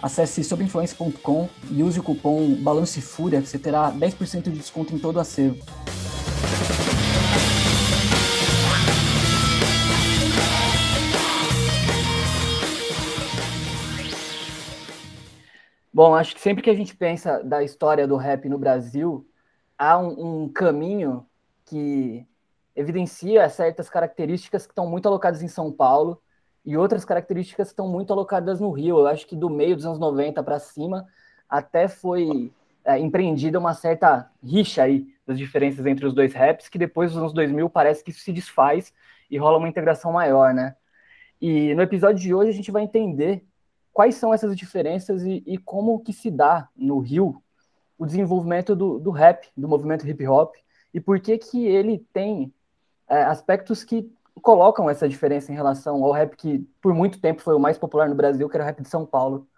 Acesse sobrinfluência.com e use o cupom Balance Fúria, que você terá 10% de desconto em todo o acervo. Bom, acho que sempre que a gente pensa da história do rap no Brasil, há um, um caminho que evidencia certas características que estão muito alocadas em São Paulo e outras características estão muito alocadas no Rio. Eu acho que do meio dos anos 90 para cima até foi é, empreendida uma certa rixa aí das diferenças entre os dois raps, que depois dos anos 2000 parece que isso se desfaz e rola uma integração maior, né? E no episódio de hoje a gente vai entender quais são essas diferenças e, e como que se dá no Rio o desenvolvimento do, do rap, do movimento hip hop, e por que que ele tem é, aspectos que colocam essa diferença em relação ao rap que por muito tempo foi o mais popular no Brasil, que era o rap de São Paulo.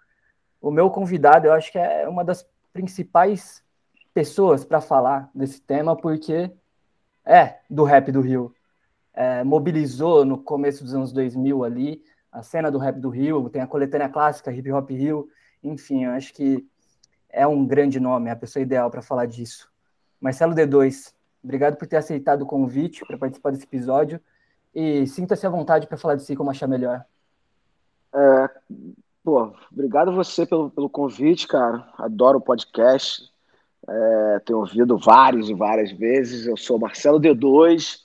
O meu convidado, eu acho que é uma das principais pessoas para falar desse tema, porque é do rap do Rio. É, mobilizou no começo dos anos 2000 ali a cena do rap do Rio, tem a coletânea clássica Hip Hop Rio, enfim, eu acho que é um grande nome, é a pessoa ideal para falar disso. Marcelo D2, obrigado por ter aceitado o convite para participar desse episódio e sinta-se à vontade para falar de si como achar melhor. É, pô, obrigado você pelo, pelo convite, cara. Adoro o podcast. É, tenho ouvido vários e várias vezes. Eu sou Marcelo D2,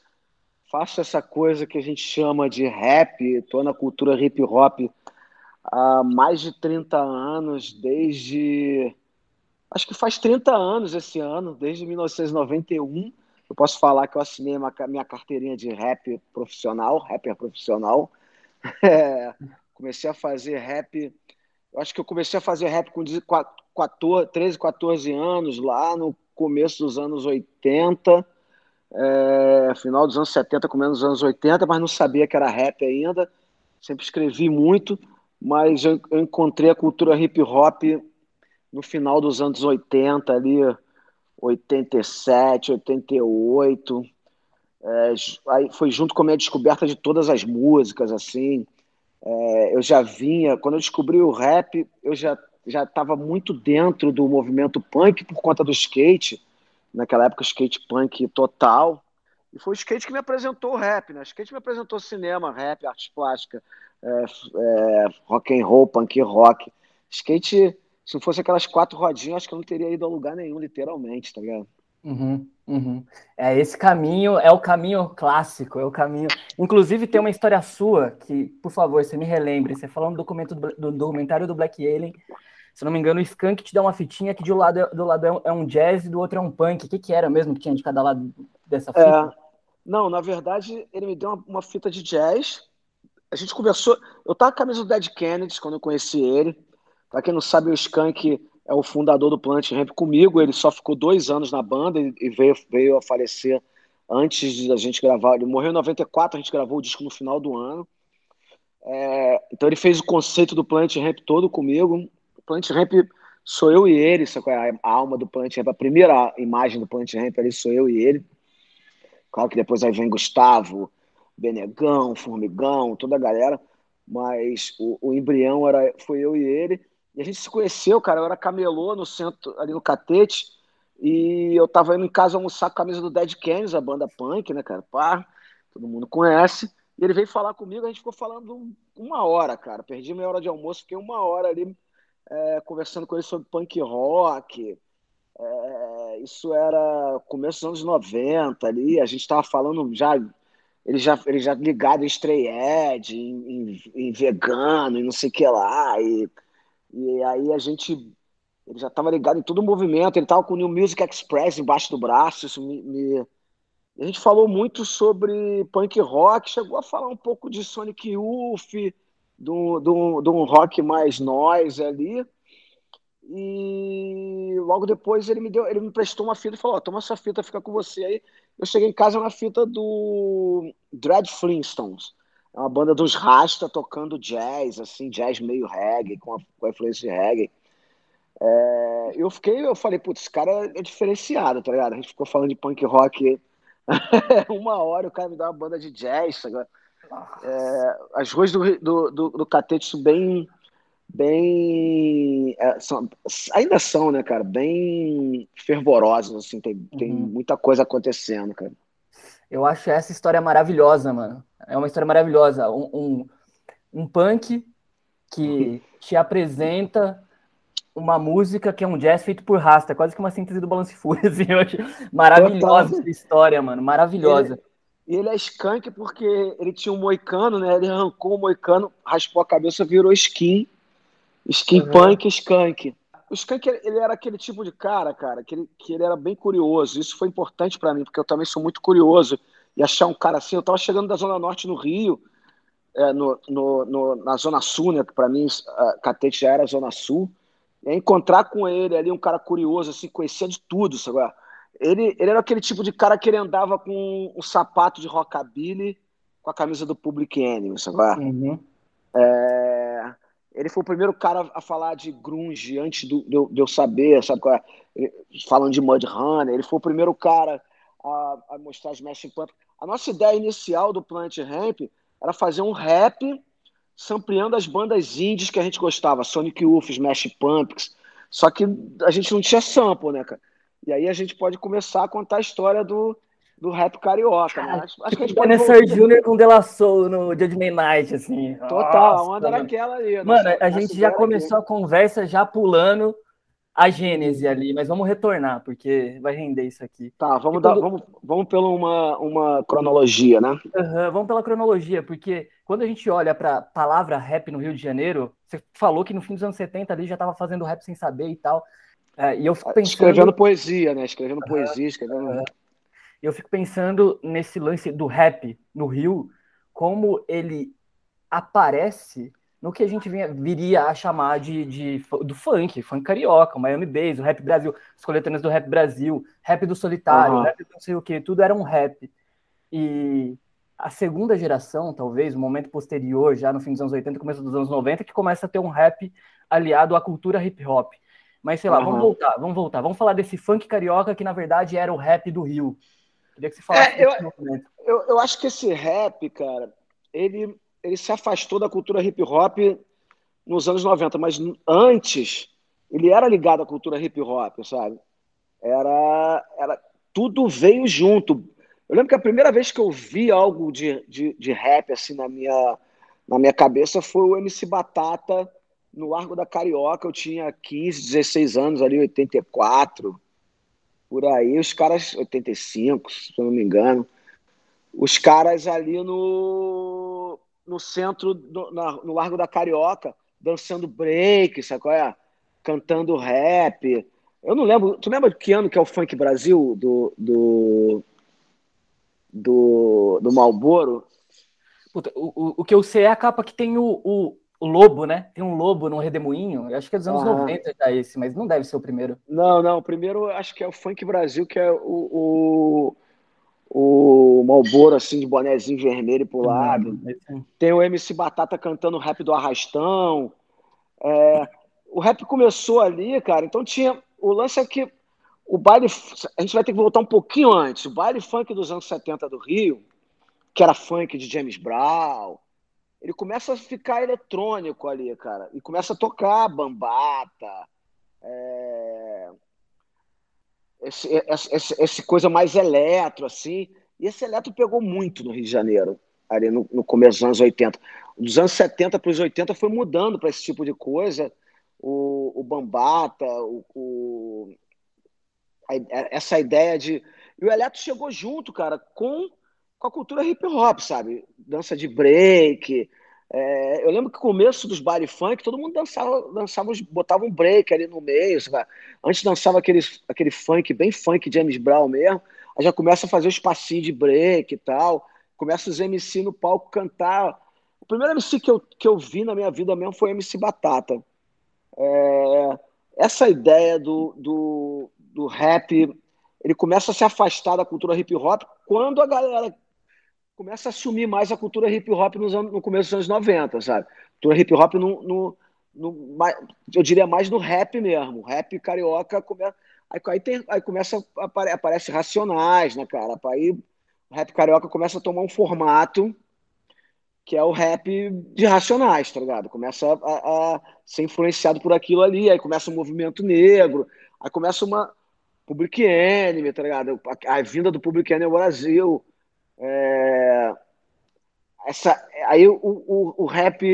faço essa coisa que a gente chama de rap, estou na cultura hip hop há mais de 30 anos, desde. Acho que faz 30 anos esse ano, desde 1991 eu posso falar que eu assinei uma, minha carteirinha de rap profissional, rapper profissional. É, comecei a fazer rap. Eu acho que eu comecei a fazer rap com 14, 13, 14 anos, lá no começo dos anos 80, é, final dos anos 70, começo dos anos 80, mas não sabia que era rap ainda. Sempre escrevi muito, mas eu, eu encontrei a cultura hip hop no final dos anos 80, ali, 87, 88. É, aí foi junto com a minha descoberta de todas as músicas, assim. É, eu já vinha, quando eu descobri o rap, eu já já estava muito dentro do movimento punk por conta do skate. Naquela época, skate punk total. E foi o skate que me apresentou o rap, né? O skate me apresentou cinema, rap, arte plástica, é, é, rock and roll, punk rock. Skate se não fosse aquelas quatro rodinhas, acho que eu não teria ido a lugar nenhum, literalmente, tá ligado? Uhum, uhum. É, esse caminho é o caminho clássico, é o caminho. Inclusive, tem uma história sua que, por favor, você me relembre. Você falou no documento do, do documentário do Black Alien. Se não me engano, o Skank te dá uma fitinha que de um lado, do lado é um é jazz e do outro é um punk. O que, que era mesmo que tinha de cada lado dessa fita? É, não, na verdade, ele me deu uma, uma fita de jazz. A gente conversou. Eu tava com a camisa do Dead Kennedys quando eu conheci ele. Para quem não sabe, o Skank é o fundador do Planet Ramp comigo. Ele só ficou dois anos na banda e veio, veio a falecer antes de a gente gravar. Ele morreu em 94, a gente gravou o disco no final do ano. É, então ele fez o conceito do Planet Ramp todo comigo. O Planet Ramp sou eu e ele, é a alma do Planet Ramp, a primeira imagem do Planet Ramp ali sou eu e ele. Claro que depois aí vem Gustavo, Benegão, Formigão, toda a galera, mas o, o embrião era, foi eu e ele. E a gente se conheceu, cara. Eu era camelô no centro, ali no Catete. E eu tava indo em casa almoçar com a camisa do Dead Kennedys, a banda punk, né, cara? Pá, todo mundo conhece. E ele veio falar comigo, a gente ficou falando uma hora, cara. Perdi meia hora de almoço, fiquei uma hora ali é, conversando com ele sobre punk rock. É, isso era começo dos anos 90 ali. A gente tava falando já. Ele já, ele já ligado em Stray Edge, em, em, em vegano, e não sei o que lá. E e aí a gente. Ele já estava ligado em todo o movimento, ele estava com o New Music Express embaixo do braço. Isso me, me... A gente falou muito sobre punk rock, chegou a falar um pouco de Sonic Youth, de um rock mais noise ali. E logo depois ele me deu, ele me prestou uma fita e falou: oh, toma essa fita, fica com você aí. Eu cheguei em casa na fita do Dread Flintstones, é uma banda dos Rasta tocando jazz, assim, jazz meio reggae, com a, com a influência de reggae. É, eu fiquei, eu falei, putz, esse cara é diferenciado, tá ligado? A gente ficou falando de punk rock uma hora, o cara me dá uma banda de jazz. É, as ruas do, do, do, do Catete são bem. bem é, são, ainda são, né, cara? Bem fervorosas, assim, tem, uhum. tem muita coisa acontecendo, cara. Eu acho essa história maravilhosa, mano. É uma história maravilhosa. Um, um, um punk que te apresenta uma música que é um jazz feito por Rasta, quase que uma síntese do Balance Fúria, assim, maravilhosa essa história, mano, maravilhosa. E ele, ele, é skunk porque ele tinha um moicano, né, ele arrancou o moicano, raspou a cabeça, virou skin, skin uhum. punk, skunk. O skunk, ele era aquele tipo de cara, cara, que ele, que ele era bem curioso, isso foi importante para mim, porque eu também sou muito curioso, e achar um cara assim, eu tava chegando da Zona Norte no Rio, é, no, no, no, na Zona Sul, né, que pra mim, Catete já era Zona Sul, é encontrar com ele ali, um cara curioso, assim, conhecia de tudo, sabe? Ele, ele era aquele tipo de cara que ele andava com um sapato de rockabilly com a camisa do Public Enemy, sabe? Uhum. É, ele foi o primeiro cara a falar de grunge antes do, de, de eu saber, sabe? Falando de Mudhoney, ele foi o primeiro cara a, a mostrar as Smashing Pumpkins. A nossa ideia inicial do Plant Ramp era fazer um rap sampleando as bandas indies que a gente gostava, Sonic Youth, Smash Pumpkins, só que a gente não tinha sample, né, cara? E aí a gente pode começar a contar a história do, do rap carioca, né? Acho, acho que a gente pode Vanessa Júnior com Dela Soul no Judgment Night, assim. Total, Nossa, a onda era aquela ali. Mano, a gente já começou aqui. a conversa já pulando a gênese ali, mas vamos retornar, porque vai render isso aqui. Tá, vamos, quando... dar, vamos, vamos pela uma, uma cronologia, né? Uhum, vamos pela cronologia, porque quando a gente olha para a palavra rap no Rio de Janeiro, você falou que no fim dos anos 70 ali já estava fazendo rap sem saber e tal. É, e eu fico pensando... Escrevendo poesia, né? Escrevendo uhum, poesia, escrevendo. Uhum. Eu fico pensando nesse lance do rap no Rio, como ele aparece no que a gente vinha, viria a chamar de, de, do funk, funk carioca, o Miami Bass, o Rap Brasil, as coletâneas do Rap Brasil, Rap do Solitário, uhum. Rap do não sei o que, tudo era um rap. E a segunda geração, talvez, o momento posterior, já no fim dos anos 80, começo dos anos 90, que começa a ter um rap aliado à cultura hip hop. Mas sei lá, uhum. vamos voltar, vamos voltar. Vamos falar desse funk carioca que na verdade era o rap do Rio. Queria que você falasse é, eu, eu, eu acho que esse rap, cara, ele ele se afastou da cultura hip hop nos anos 90, mas antes ele era ligado à cultura hip hop, sabe? Era, era tudo veio junto. Eu lembro que a primeira vez que eu vi algo de, de, de rap assim na minha, na minha cabeça foi o MC Batata no Largo da Carioca. Eu tinha 15, 16 anos ali, 84, por aí. Os caras, 85, se eu não me engano. Os caras ali no, no centro, no, na, no Largo da Carioca, dançando break, sacou? É? Cantando rap. Eu não lembro. Tu lembra de que ano que é o Funk Brasil do. do do, do Malboro? Puta, o, o, o que eu sei é a capa que tem o, o, o lobo, né? Tem um lobo no redemoinho. Eu acho que é dos anos ah. 90 já esse, mas não deve ser o primeiro. Não, não. O primeiro acho que é o Funk Brasil, que é o, o, o Malboro, assim, de bonézinho vermelho pro lado. Uhum. Tem o MC Batata cantando o rap do Arrastão. É, o rap começou ali, cara, então tinha. O lance é que o baile. A gente vai ter que voltar um pouquinho antes. O baile funk dos anos 70 do Rio, que era funk de James Brown, ele começa a ficar eletrônico ali, cara. E começa a tocar bambata. É, esse, esse, esse, coisa mais eletro, assim. E esse eletro pegou muito no Rio de Janeiro, ali no, no começo dos anos 80. Dos anos 70 para os 80 foi mudando para esse tipo de coisa. O, o Bambata, o, o a, essa ideia de. E o eletro chegou junto, cara, com, com a cultura hip hop, sabe? Dança de break, é, eu lembro que no começo dos body funk, todo mundo dançava, dançava botava um break ali no meio. Sabe? Antes dançava aquele, aquele funk, bem funk James Brown mesmo. Aí já começa a fazer os passinhos de break e tal. Começa os MC no palco cantar. O primeiro MC que eu, que eu vi na minha vida mesmo foi MC Batata. É, essa ideia do, do, do rap, ele começa a se afastar da cultura hip hop quando a galera começa a assumir mais a cultura hip hop nos anos, no começo dos anos 90, sabe? Cultura hip hop no, no, no, eu diria mais no rap mesmo. rap carioca começa. Aí, aí, tem, aí começa apare, aparece racionais, né, cara? Aí o rap carioca começa a tomar um formato que é o rap de racionais, tá ligado? Começa a, a ser influenciado por aquilo ali, aí começa um movimento negro, aí começa uma Public Enemy, tá ligado? A, a vinda do Public Enemy ao Brasil. É, essa, aí o, o, o rap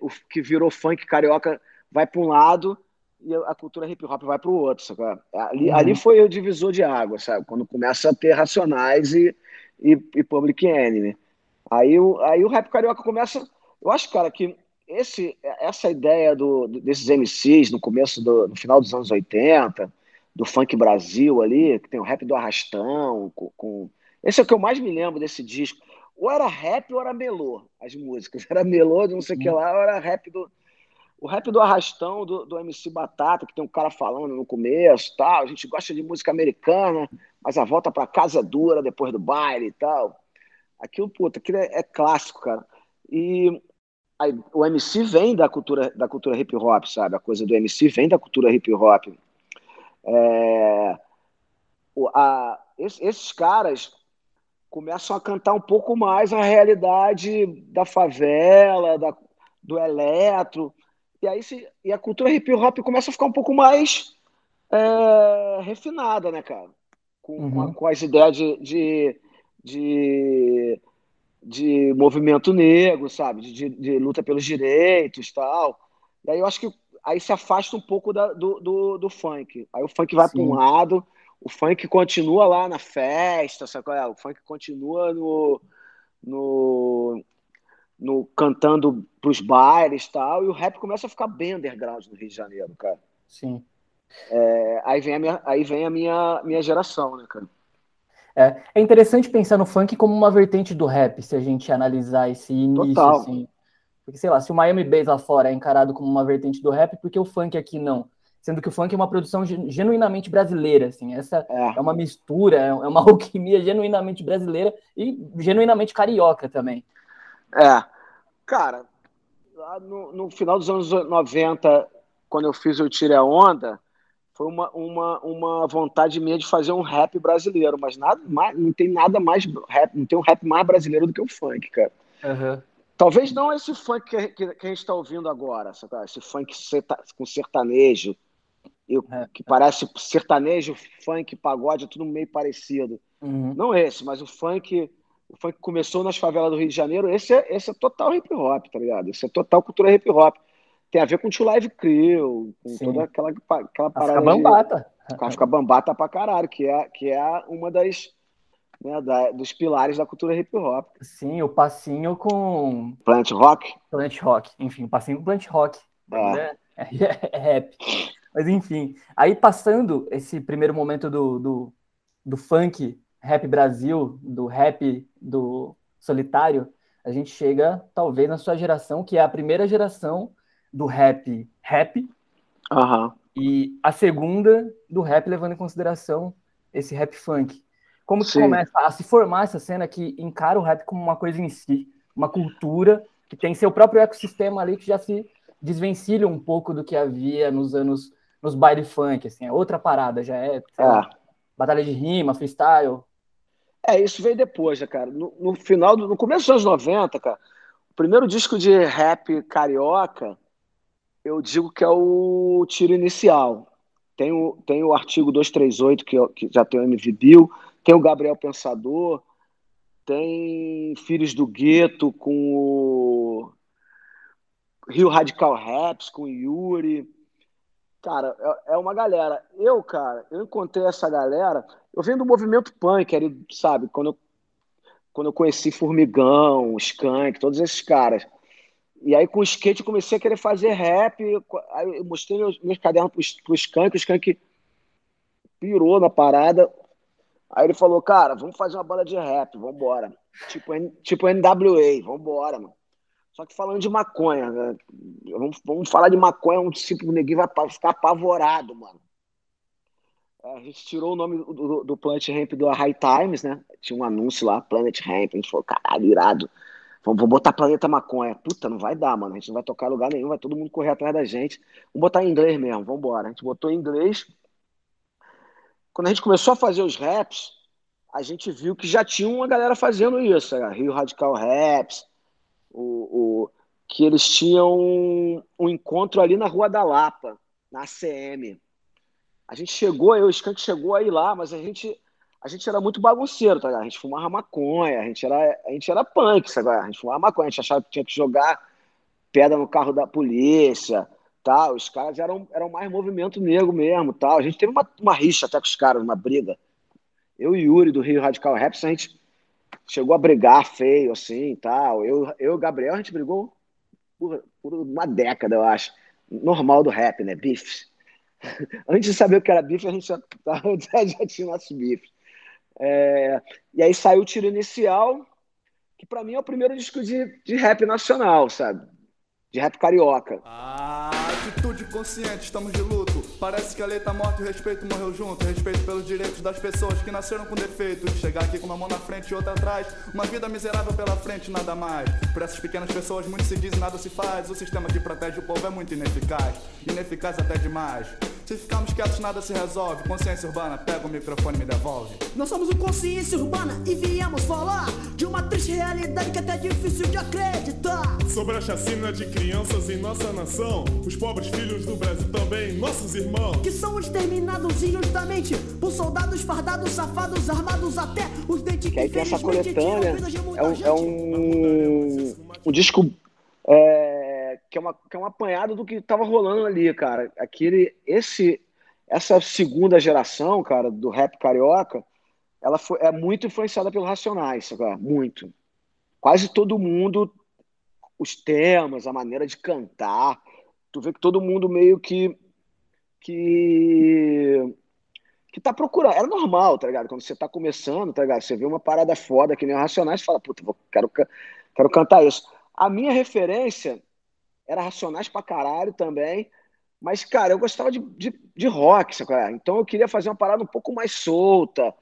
o, que virou funk carioca vai para um lado e a cultura hip hop vai para o outro, sabe? Ali, uhum. ali foi o divisor de água, sabe? Quando começa a ter Racionais e, e, e Public Enemy. Aí o, aí o rap carioca começa. Eu acho, cara, que esse, essa ideia do, desses MCs no começo, do, no final dos anos 80, do funk Brasil ali, que tem o rap do Arrastão, com, com... esse é o que eu mais me lembro desse disco. Ou era rap ou era melô, as músicas. Era melô de não sei o que lá, ou era rap do. O rap do Arrastão, do, do MC Batata, que tem um cara falando no começo tal. A gente gosta de música americana, mas a volta para casa é dura depois do baile e tal. Aquilo, puta, aquilo é, é clássico, cara. E aí, o MC vem da cultura, da cultura hip hop, sabe? A coisa do MC vem da cultura hip hop. É, a, esses caras começam a cantar um pouco mais a realidade da favela, da, do eletro, e aí se, e a cultura hip hop começa a ficar um pouco mais é, refinada, né, cara? Com, uhum. com, as ideias de, de, de, de movimento negro, sabe? De, de, luta pelos direitos tal. E aí eu acho que aí se afasta um pouco da, do, do, do funk. Aí o funk vai para um lado, o funk continua lá na festa, é? O funk continua no, no, no cantando pros bailes e tal, e o rap começa a ficar bem underground no Rio de Janeiro, cara. Sim. É, aí vem, a minha, aí vem a minha, minha geração, né, cara? É, é interessante pensar no funk como uma vertente do rap, se a gente analisar esse início, Total. assim. Porque, sei lá, se o Miami Bass lá fora é encarado como uma vertente do rap, por que o funk aqui não? Sendo que o funk é uma produção genuinamente brasileira, assim. Essa é, é uma mistura, é uma alquimia genuinamente brasileira e genuinamente carioca também. É. Cara, lá no, no final dos anos 90, quando eu fiz o Tire a Onda, foi uma, uma, uma vontade minha de fazer um rap brasileiro, mas nada mais, não tem nada mais rap, não tem um rap mais brasileiro do que o funk, cara. Uhum. Talvez não esse funk que, que, que a gente está ouvindo agora, esse funk com sertanejo, e, é. que parece sertanejo, funk, pagode, é tudo meio parecido. Uhum. Não esse, mas o funk, o funk começou nas favelas do Rio de Janeiro, esse é, esse é total hip hop, tá ligado? Esse é total cultura hip hop tem a ver com o Tio Live Crew, com Sim. toda aquela, aquela parada. Fica bambata. De, fica bambata pra caralho, que é, que é uma das. Né, da, dos pilares da cultura hip hop. Sim, o passinho com. Plant Rock? Plant Rock, enfim, o passinho com Plant Rock. É. É, é, é rap. Mas enfim, aí passando esse primeiro momento do, do, do funk, rap Brasil, do rap do solitário, a gente chega talvez na sua geração, que é a primeira geração do rap rap. Uhum. E a segunda do rap levando em consideração esse rap funk. Como que começa a se formar essa cena que encara o rap como uma coisa em si, uma cultura que tem seu próprio ecossistema ali que já se desvencilha um pouco do que havia nos anos nos baile funk, assim, é outra parada, já é, é. batalha de rima, freestyle. É, isso veio depois, né, cara? No, no final, do, no começo dos anos 90, cara, o primeiro disco de rap carioca eu digo que é o tiro inicial. Tem o, tem o artigo 238, que, que já tem o MV Bill, tem o Gabriel Pensador, tem Filhos do Gueto com o Rio Radical Raps, com o Yuri. Cara, é, é uma galera. Eu, cara, eu encontrei essa galera, eu venho do movimento punk, ali, sabe, quando eu, quando eu conheci Formigão, Skank, todos esses caras. E aí, com o skate, eu comecei a querer fazer rap. Aí eu mostrei meus, meus cadernos pro, pro Skank, o Skank pirou na parada. Aí ele falou, cara, vamos fazer uma banda de rap, vambora. Tipo, tipo NWA, vambora, mano. Só que falando de maconha, né? vamos, vamos falar de maconha, um tipo, o neguinho vai ficar apavorado, mano. É, a gente tirou o nome do, do, Planet Ramp do High Times, né? Tinha um anúncio lá, Planet Ramp, a gente falou, caralho, irado. Vamos, vamos botar Planeta Maconha. Puta, não vai dar, mano. A gente não vai tocar lugar nenhum, vai todo mundo correr atrás da gente. Vamos botar em inglês mesmo, vamos embora. A gente botou em inglês. Quando a gente começou a fazer os raps, a gente viu que já tinha uma galera fazendo isso, era Rio Radical Raps, o, o, que eles tinham um, um, encontro ali na Rua da Lapa, na ACM. A gente chegou, eu, o Skank chegou aí lá, mas a gente a gente era muito bagunceiro, tá? A gente fumava maconha, a gente era, a gente era punk, sabe? A gente fumava maconha, a gente achava que tinha que jogar pedra no carro da polícia, tal. Os caras eram, eram mais movimento negro mesmo, tal. A gente teve uma, uma rixa até com os caras, uma briga. Eu e Yuri do Rio Radical Raps, a gente chegou a brigar feio, assim, tal. Eu, e o Gabriel, a gente brigou por, por uma década, eu acho. Normal do rap, né? Bifes. Antes de saber o que era bife, a gente já, já, tinha nossos bifes. É, e aí saiu o tiro inicial, que para mim é o primeiro disco de, de rap nacional, sabe? De rap carioca. Ah, atitude consciente, estamos de luto. Parece que a lei tá morta e o respeito morreu junto. Respeito pelos direitos das pessoas que nasceram com defeito. De chegar aqui com uma mão na frente e outra atrás. Uma vida miserável pela frente, nada mais. Por essas pequenas pessoas, muito se diz e nada se faz. O sistema que protege o povo é muito ineficaz. Ineficaz até demais. Se ficarmos quietos, nada se resolve. Consciência urbana, pega o microfone e me devolve. Nós somos o Consciência Urbana e viemos falar de uma triste realidade que é até difícil de acreditar. Sobre a chacina de crianças em nossa nação, os pobres filhos do Brasil também, nossos irmãos irmão. Que são exterminados injustamente por soldados fardados, safados, armados até os dentes que aí tem essa coletânea. É um, é um, um disco é, que, é uma, que é um apanhado do que estava rolando ali, cara. Aquele, esse, essa segunda geração, cara, do rap carioca, ela foi, é muito influenciada pelos Racionais, cara, muito. Quase todo mundo, os temas, a maneira de cantar, tu vê que todo mundo meio que que que tá procurando. É normal, tá ligado? Quando você tá começando, tá ligado? Você vê uma parada foda que nem o Racionais, fala, puta, vou, quero, quero cantar isso. A minha referência era Racionais pra caralho também, mas, cara, eu gostava de, de, de rock, sabe? Então eu queria fazer uma parada um pouco mais solta.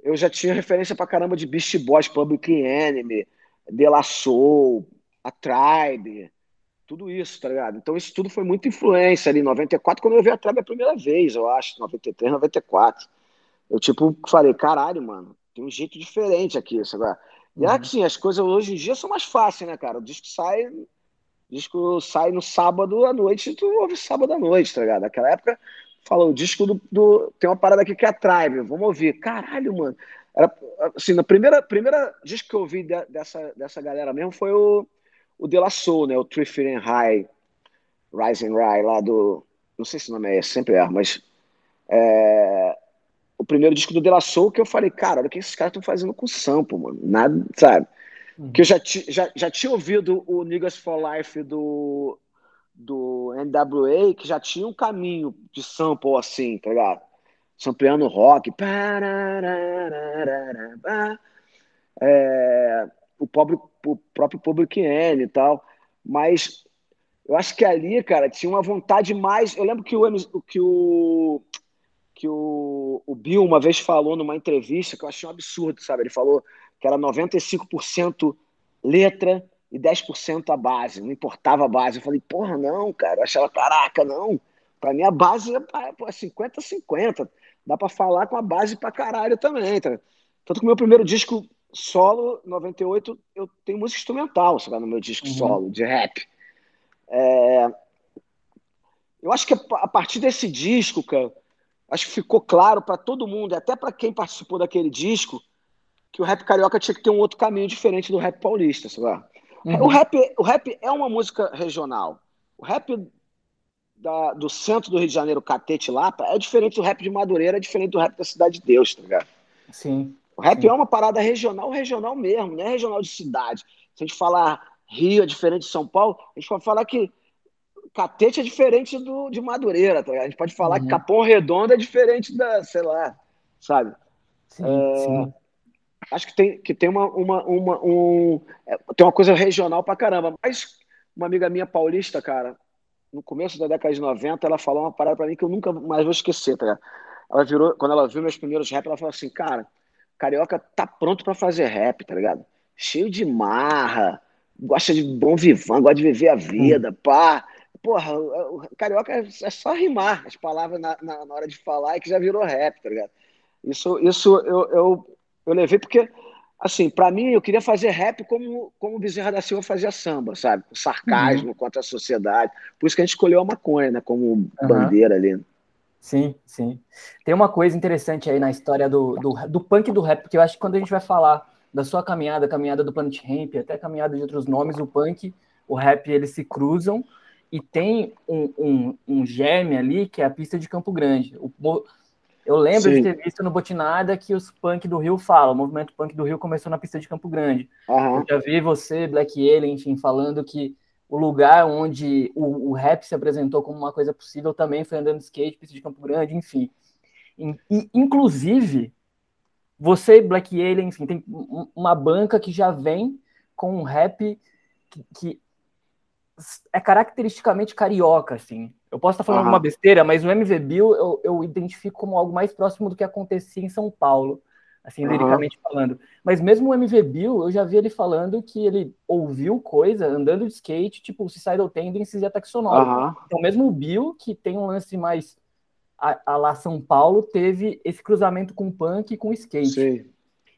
Eu já tinha referência pra caramba de Beast Boys, Public Enemy, De La Soul, A Tribe, tudo isso, tá ligado? Então isso tudo foi muita influência ali em 94, quando eu vi a Tribe a primeira vez, eu acho, 93, 94. Eu, tipo, falei, caralho, mano, tem um jeito diferente aqui, sabe? E é uhum. é que, sim, as coisas hoje em dia são mais fáceis, né, cara? O disco sai, o disco sai no sábado à noite tu ouve sábado à noite, tá ligado? Naquela época, falou, o disco do, do, Tem uma parada aqui que é a Tribe, vamos ouvir. Caralho, mano. Era, assim, na primeira, primeira disco que eu ouvi de, dessa, dessa galera mesmo foi o o De La Soul, né? O Three Feet High, Rising High, lá do. Não sei se o nome é sempre é, mas. É, o primeiro disco do De La Soul que eu falei, cara, olha o que esses caras estão fazendo com o sample, mano. Nada, sabe? Uhum. Que eu já, já, já tinha ouvido o Niggas for Life do, do NWA, que já tinha um caminho de sample assim, tá ligado? Sampleando rock. É, o, pobre, o próprio Public Enemy e tal. Mas eu acho que ali, cara, tinha uma vontade mais. Eu lembro que o, que o, que o, o Bill uma vez falou numa entrevista que eu achei um absurdo, sabe? Ele falou que era 95% letra e 10% a base, não importava a base. Eu falei, porra, não, cara. Eu achava, caraca, não. Pra mim a base é 50-50. Dá pra falar com a base pra caralho também, tá? Tanto que o meu primeiro disco solo, 98, eu tenho música instrumental, sabe, no meu disco uhum. solo, de rap. É... Eu acho que a partir desse disco, cara, acho que ficou claro para todo mundo, até para quem participou daquele disco, que o rap carioca tinha que ter um outro caminho diferente do rap paulista, sabe? Uhum. O, rap, o rap é uma música regional. O rap da, do centro do Rio de Janeiro, Catete Lapa, é diferente do rap de Madureira, é diferente do rap da Cidade de Deus, tá ligado? Sim. O rap Sim. é uma parada regional, regional mesmo, não é regional de cidade. Se a gente falar Rio é diferente de São Paulo, a gente pode falar que Catete é diferente do, de Madureira, tá? a gente pode falar uhum. que Capão Redondo é diferente da, sei lá, sabe? Sim, é... sim. Acho que tem, que tem uma, uma, uma, um, é, tem uma coisa regional pra caramba. Mas uma amiga minha paulista, cara, no começo da década de 90, ela falou uma parada pra mim que eu nunca mais vou esquecer, tá Ela virou, quando ela viu meus primeiros rap, ela falou assim, cara, Carioca tá pronto para fazer rap, tá ligado? Cheio de marra, gosta de bom vivan, gosta de viver a vida, hum. pá. Porra, o carioca é, é só rimar as palavras na, na, na, hora de falar e que já virou rap, tá ligado? Isso, isso eu, eu, eu levei porque, assim, para mim eu queria fazer rap como, como o Bezerra da Silva fazia samba, sabe? Com sarcasmo uhum. contra a sociedade. Por isso que a gente escolheu a maconha, né? Como uhum. bandeira ali. Sim, sim. Tem uma coisa interessante aí na história do, do, do punk e do rap, porque eu acho que quando a gente vai falar da sua caminhada, a caminhada do Planet Ramp, até a caminhada de outros nomes, o punk, o rap, eles se cruzam e tem um, um, um germe ali que é a pista de Campo Grande. O, eu lembro Sim. de ter visto no Botinada que os punk do Rio falam, o movimento punk do Rio começou na pista de Campo Grande. Uhum. Eu já vi você, Black Alien, enfim, falando que o lugar onde o, o, rap se apresentou como uma coisa possível também foi andando de skate, pista de Campo Grande, enfim. E, inclusive, você, Black Alien, enfim, tem uma banca que já vem com um rap que, que é caracteristicamente carioca, assim. Eu posso estar falando uhum. alguma besteira, mas o MV Bill eu, eu identifico como algo mais próximo do que acontecia em São Paulo assim, uhum. liricamente falando. Mas mesmo o MV Bill, eu já vi ele falando que ele ouviu coisa andando de skate, tipo Suicidal Tendencies e Ataque Sonoro. Uhum. Então mesmo o Bill, que tem um lance mais a, a lá São Paulo, teve esse cruzamento com punk e com skate.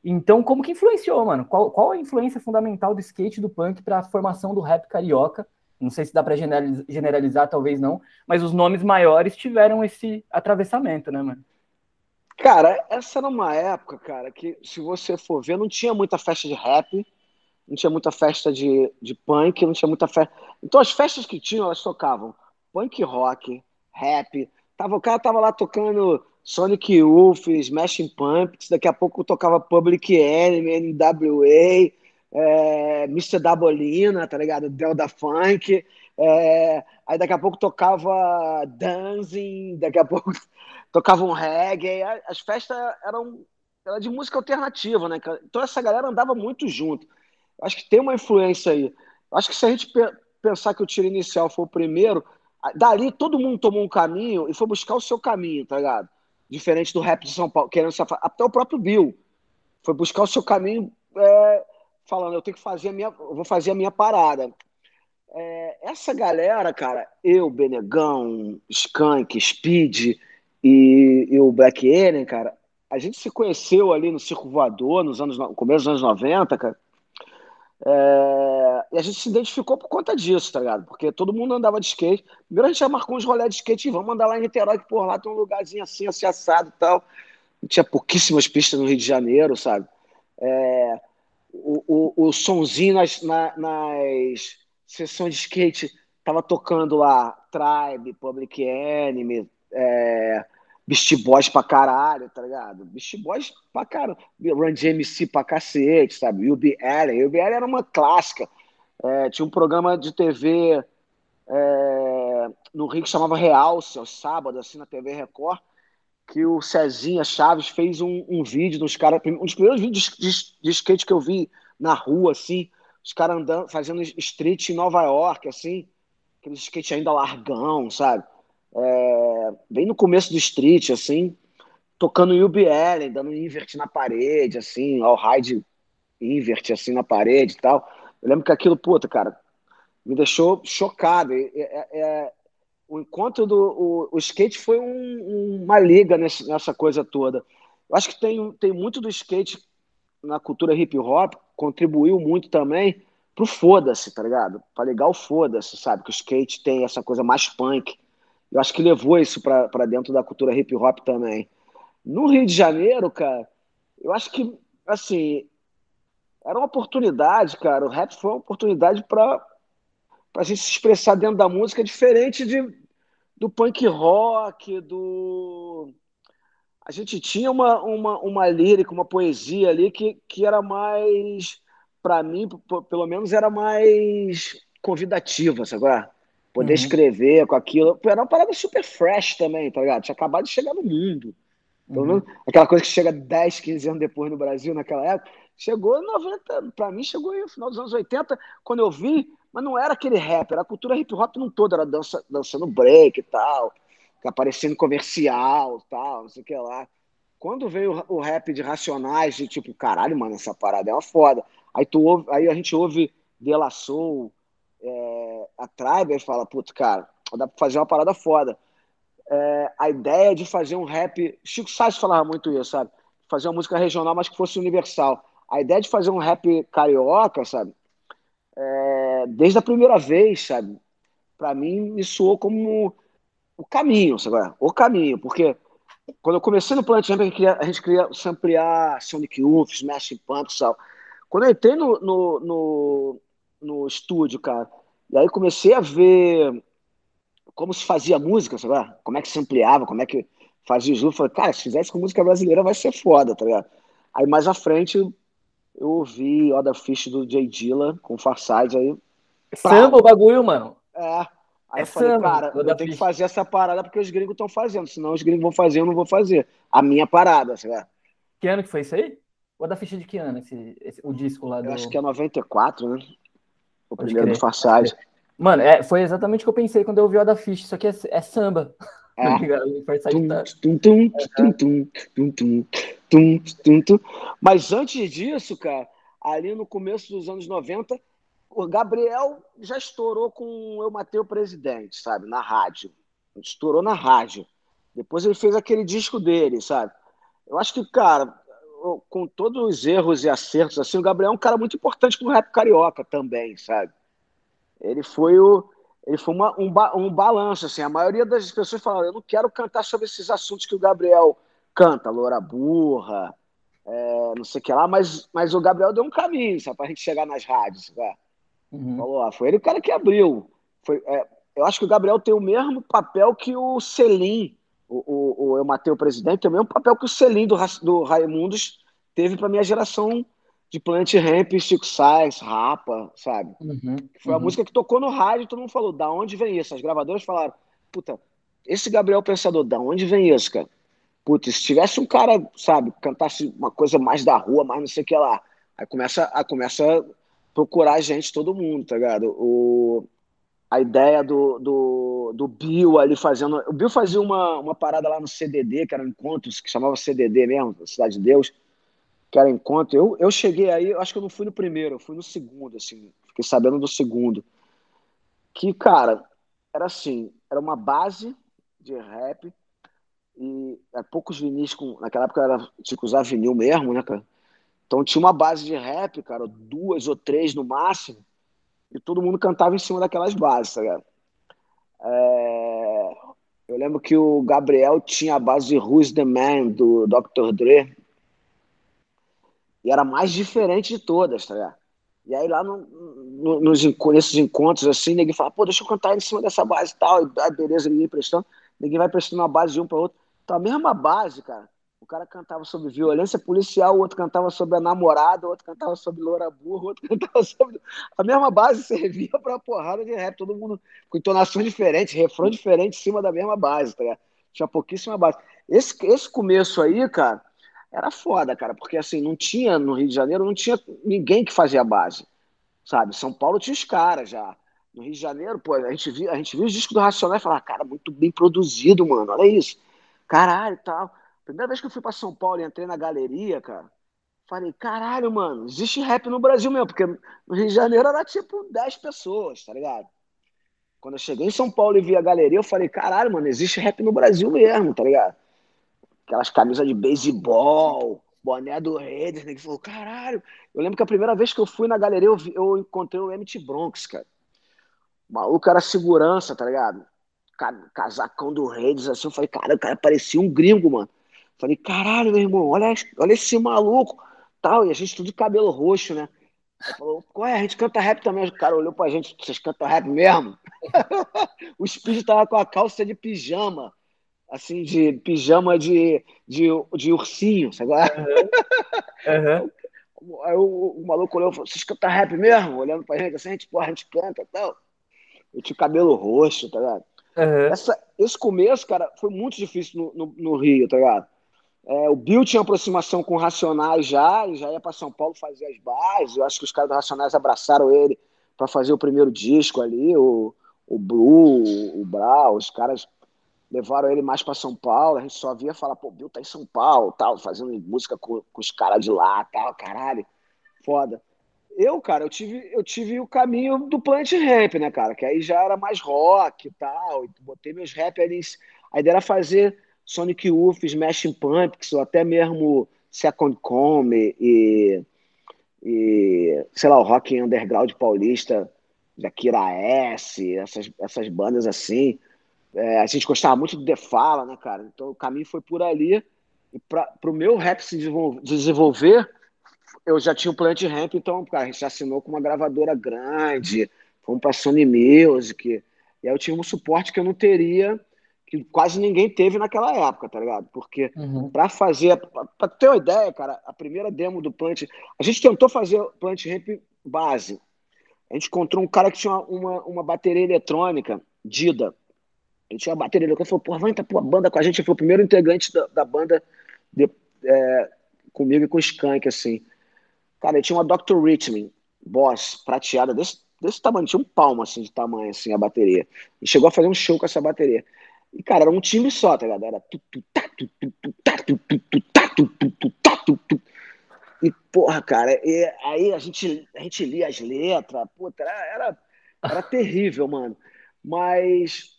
Então, como que influenciou, mano? Qual, qual a influência fundamental do skate do punk para a formação do rap carioca? Não sei se dá para generalizar, generalizar, talvez não, mas os nomes maiores tiveram esse atravessamento, né, mano? Cara, essa era uma época, cara, que se você for ver, não tinha muita festa de rap, não tinha muita festa de, de punk, não tinha muita festa. Então as festas que tinham, elas tocavam punk rock, rap. Tava, o cara tava lá tocando Sonic Youth, Smashing Pumpkins, daqui a pouco tocava Public Enemy, NWA, é, Mr. Dabolina, tá ligado? Delta Funk. É, aí daqui a pouco tocava Dancing, daqui a pouco tocava um reggae, as festas eram era de música alternativa, né? Então essa galera andava muito junto. Acho que tem uma influência aí. Acho que se a gente pensar que o tiro inicial foi o primeiro, dali todo mundo tomou um caminho e foi buscar o seu caminho, tá ligado? Diferente do rap de São Paulo, querendo se até o próprio Bill foi buscar o seu caminho, é, falando eu tenho que fazer a minha, vou fazer a minha parada. É, essa galera, cara, eu, Benegão, Skank, Speed, e, e o Black Alien, cara, a gente se conheceu ali no Circo Voador, nos anos, no começo dos anos 90, cara. É, e a gente se identificou por conta disso, tá ligado? Porque todo mundo andava de skate. Primeiro a gente já marcou uns rolés de skate e vamos andar lá em Niterói, que por lá tem um lugarzinho assim, assim, assado e tal. Tinha pouquíssimas pistas no Rio de Janeiro, sabe? É, o, o, o sonzinho nas, na, nas sessões de skate tava tocando lá Tribe, Public Enemy, é, Beast Boys pra caralho, tá ligado? Beast Boys pra caralho. Run DMC pra cacete, sabe? UB Allen. UB Allen era uma clássica. É, tinha um programa de TV é, no Rio que chamava Realce, aos sábados, assim, na TV Record, que o Cezinha Chaves fez um, um vídeo dos caras. Um dos primeiros vídeos de, de, skate que eu vi na rua, assim, os caras andando, fazendo street em Nova York, assim, aquele skate ainda largão, sabe? é, bem no começo do street, assim, tocando UBL, dando invert na parede, assim, all ride invert, assim, na parede e tal. Eu lembro que aquilo, puta, cara, me deixou chocado. É, é, o encontro do o, o skate foi um, uma liga nesse, nessa coisa toda. Eu acho que tem, tem muito do skate na cultura hip hop, contribuiu muito também pro foda-se, tá ligado? Pra ligar o foda-se, sabe? Que o skate tem essa coisa mais punk eu acho que levou isso para dentro da cultura hip hop também. No Rio de Janeiro, cara, eu acho que, assim, era uma oportunidade, cara. O rap foi uma oportunidade para a gente se expressar dentro da música diferente de, do punk rock, do. A gente tinha uma, uma, uma lírica, uma poesia ali que, que era mais, para mim, pelo menos, era mais convidativa, sabe? Poder uhum. escrever com aquilo. Era uma parada super fresh também, tá ligado? Tinha acabado de chegar no mundo. Pelo menos aquela coisa que chega 10, 15 anos depois no Brasil, naquela época. Chegou em 90, pra mim chegou no final dos anos 80, quando eu vi, mas não era aquele rap, era a cultura hip hop não toda, era dança, dançando break e tal, aparecendo comercial tal, não sei o que lá. Quando veio o rap de Racionais, de tipo, caralho, mano, essa parada é uma foda. Aí, tu ouve, aí a gente ouve De La Soul, é, a Tribe, e fala, putz, cara, dá pra fazer uma parada foda. É, a ideia de fazer um rap. Chico Sainz falava muito isso, sabe? Fazer uma música regional, mas que fosse universal. A ideia de fazer um rap carioca, sabe? É, desde a primeira vez, sabe? Pra mim, me soou como o caminho, sabe? O caminho, porque quando eu comecei no Planet Ramp, a gente queria, samplear Sonic Youth, Smash Pumpkins e tal. Quando eu entrei no, no, no, no estúdio, cara, e aí comecei a ver como se fazia música, sabe? Como é que se ampliava, como é que fazia os Falei, cara, se fizesse com música brasileira vai ser foda, tá ligado? Aí mais à frente eu ouvi Oda Fish do Jay Dilla com Farside aí. Samba o bagulho, mano. É. Aí é eu falei, samba, cara, eu tenho que fazer essa parada porque os gringos estão fazendo, senão os gringos vão fazer, eu não vou fazer. A minha parada, sabe? Que ano que foi isso aí? O da ficha de que ano, esse, esse, o disco lá do... Eu acho que é 94, né? O Pode primeiro crer. do. Mano, é, foi exatamente o que eu pensei quando eu ouvi o da Fish, isso aqui é, é samba. Mas antes disso, cara, ali no começo dos anos 90, o Gabriel já estourou com Eu Matei o Presidente, sabe? Na rádio. Estourou na rádio. Depois ele fez aquele disco dele, sabe? Eu acho que, cara, com todos os erros e acertos, assim, o Gabriel é um cara muito importante pro rap carioca também, sabe? ele foi o ele foi uma, um, um balanço assim. A maioria das pessoas falam, eu não quero cantar sobre esses assuntos que o Gabriel canta, loura burra, é, não sei o que lá, mas, mas o Gabriel deu um caminho, sabe, pra gente chegar nas rádios, sabe? Uhum. Falou, ah, foi ele o cara que abriu. Foi, é, eu acho que o Gabriel tem o mesmo papel que o Selim, o, o, o Eu Matei o Presidente, tem o mesmo papel que o Selim do, do Raimundos teve para minha geração de Plant Ramp, Chico Sainz, Rapa, sabe? Uhum, Foi a uhum. música que tocou no rádio e todo mundo falou, da onde vem isso? As gravadoras falaram, puta, esse Gabriel Pensador, da onde vem isso, cara? Puta, se tivesse um cara, sabe, cantasse uma coisa mais da rua, mais não sei o que lá, aí começa a, começa a procurar a gente, todo mundo, tá ligado? O, a ideia do, do, do Bill ali fazendo... O Bill fazia uma, uma parada lá no CDD, que era um encontros, que chamava CDD mesmo, Cidade de Deus, que era encontro. Eu, eu cheguei aí, acho que eu não fui no primeiro, eu fui no segundo, assim, fiquei sabendo do segundo. Que, cara, era assim, era uma base de rap e era poucos vinis com. Naquela época era tinha que usar vinil mesmo, né, cara? Então tinha uma base de rap, cara, duas ou três no máximo, e todo mundo cantava em cima daquelas bases, tá ligado? É... Eu lembro que o Gabriel tinha a base de Who's the Man, do Dr. Dre, e era a mais diferente de todas, tá ligado? E aí lá no, no, nos, nesses encontros, assim, ninguém fala, pô, deixa eu cantar em cima dessa base e tal. E aí, beleza, ninguém prestando. Ninguém vai prestando uma base de um para outro. Então a mesma base, cara. O cara cantava sobre violência policial, o outro cantava sobre a namorada, o outro cantava sobre loura burra, o outro cantava sobre. A mesma base servia pra porrada de rap, todo mundo com entonações diferentes, refrão diferente em cima da mesma base, tá ligado? Tinha pouquíssima base. Esse, esse começo aí, cara, era foda, cara, porque assim, não tinha no Rio de Janeiro, não tinha ninguém que fazia base, sabe? São Paulo tinha os caras já. No Rio de Janeiro, pô, a gente viu, a gente viu os discos do Racional e falava, cara, muito bem produzido, mano, olha isso. Caralho e tal. Primeira vez que eu fui para São Paulo e entrei na galeria, cara, falei, caralho, mano, existe rap no Brasil mesmo, porque no Rio de Janeiro era tipo 10 pessoas, tá ligado? Quando eu cheguei em São Paulo e vi a galeria, eu falei, caralho, mano, existe rap no Brasil mesmo, tá ligado? aquelas camisas de beisebol, boné do Raiders, né? Que falou, caralho. Eu lembro que a primeira vez que eu fui na galeria, eu, vi, eu encontrei o Emmett Bronx, cara. O maluco era segurança, tá ligado? Casacão do Raiders, assim. Eu falei, cara, o cara parecia um gringo, mano. Falei, caralho, meu irmão, olha, olha esse maluco. Tal, e a gente tudo de cabelo roxo, né? Ele falou, qual é? A gente canta rap também. O cara olhou pra gente, vocês cantam rap mesmo? o Speed tava com a calça de pijama assim, de pijama de, de, de ursinho, sabe? Uhum. Uhum. Aí o, o, maluco olhou e falou: Vocês cantam rap mesmo? Olhando pra gente assim, a gente, porra, a gente canta e tal. Eu tinha cabelo roxo, tá ligado? Uhum. Essa, esse começo, cara, foi muito difícil no, no, no Rio, tá ligado? É, o Bill tinha aproximação com Racionais já, ele já ia para São Paulo fazer as bases. Eu acho que os caras do Racionais abraçaram ele para fazer o primeiro disco ali, o, o Blue, o Brau, os caras levaram ele mais para São Paulo. A gente só via falar, pô, o Bill tá em São Paulo, tal, fazendo música com, com os caras de lá, tal, caralho, foda. Eu, cara, eu tive, eu tive o caminho do Plant Ramp, né, cara? Que aí já era mais rock e tal. E botei meus rappers. A ideia era fazer Sonic Youth, Smashing Pumpkins, ou até mesmo Second Come e, e sei lá, o rock underground paulista, Jakira S, essas, essas bandas assim. É, a gente gostava muito do The Fala, né, cara? Então o caminho foi por ali. E para o meu rap se desenvolver, eu já tinha o Plant Ramp, então cara, a gente assinou com uma gravadora grande, fomos para Sony Music. E aí eu tinha um suporte que eu não teria que quase ninguém teve naquela época, tá ligado? Porque uhum. para fazer, para ter uma ideia, cara, a primeira demo do Plant, a gente tentou fazer Plant Ramp base. A gente encontrou um cara que tinha uma, uma bateria eletrônica, Dida. Ele tinha uma bateria eletrônica, falou, porra, vai entrar a banda com a gente. Ele foi o primeiro integrante da, da banda de, é, comigo e com o Skank, assim. Cara, ele tinha uma Dr. Richmond, Boss, prateada desse, desse tamanho, tinha um palmo, assim, de tamanho, assim, a bateria. E chegou a fazer um show com essa bateria. E, cara, era um time só, tá ligado? Era. E, porra, cara, e aí a gente, a gente lia as letras, puta, era, era, era terrível, mano. Mas,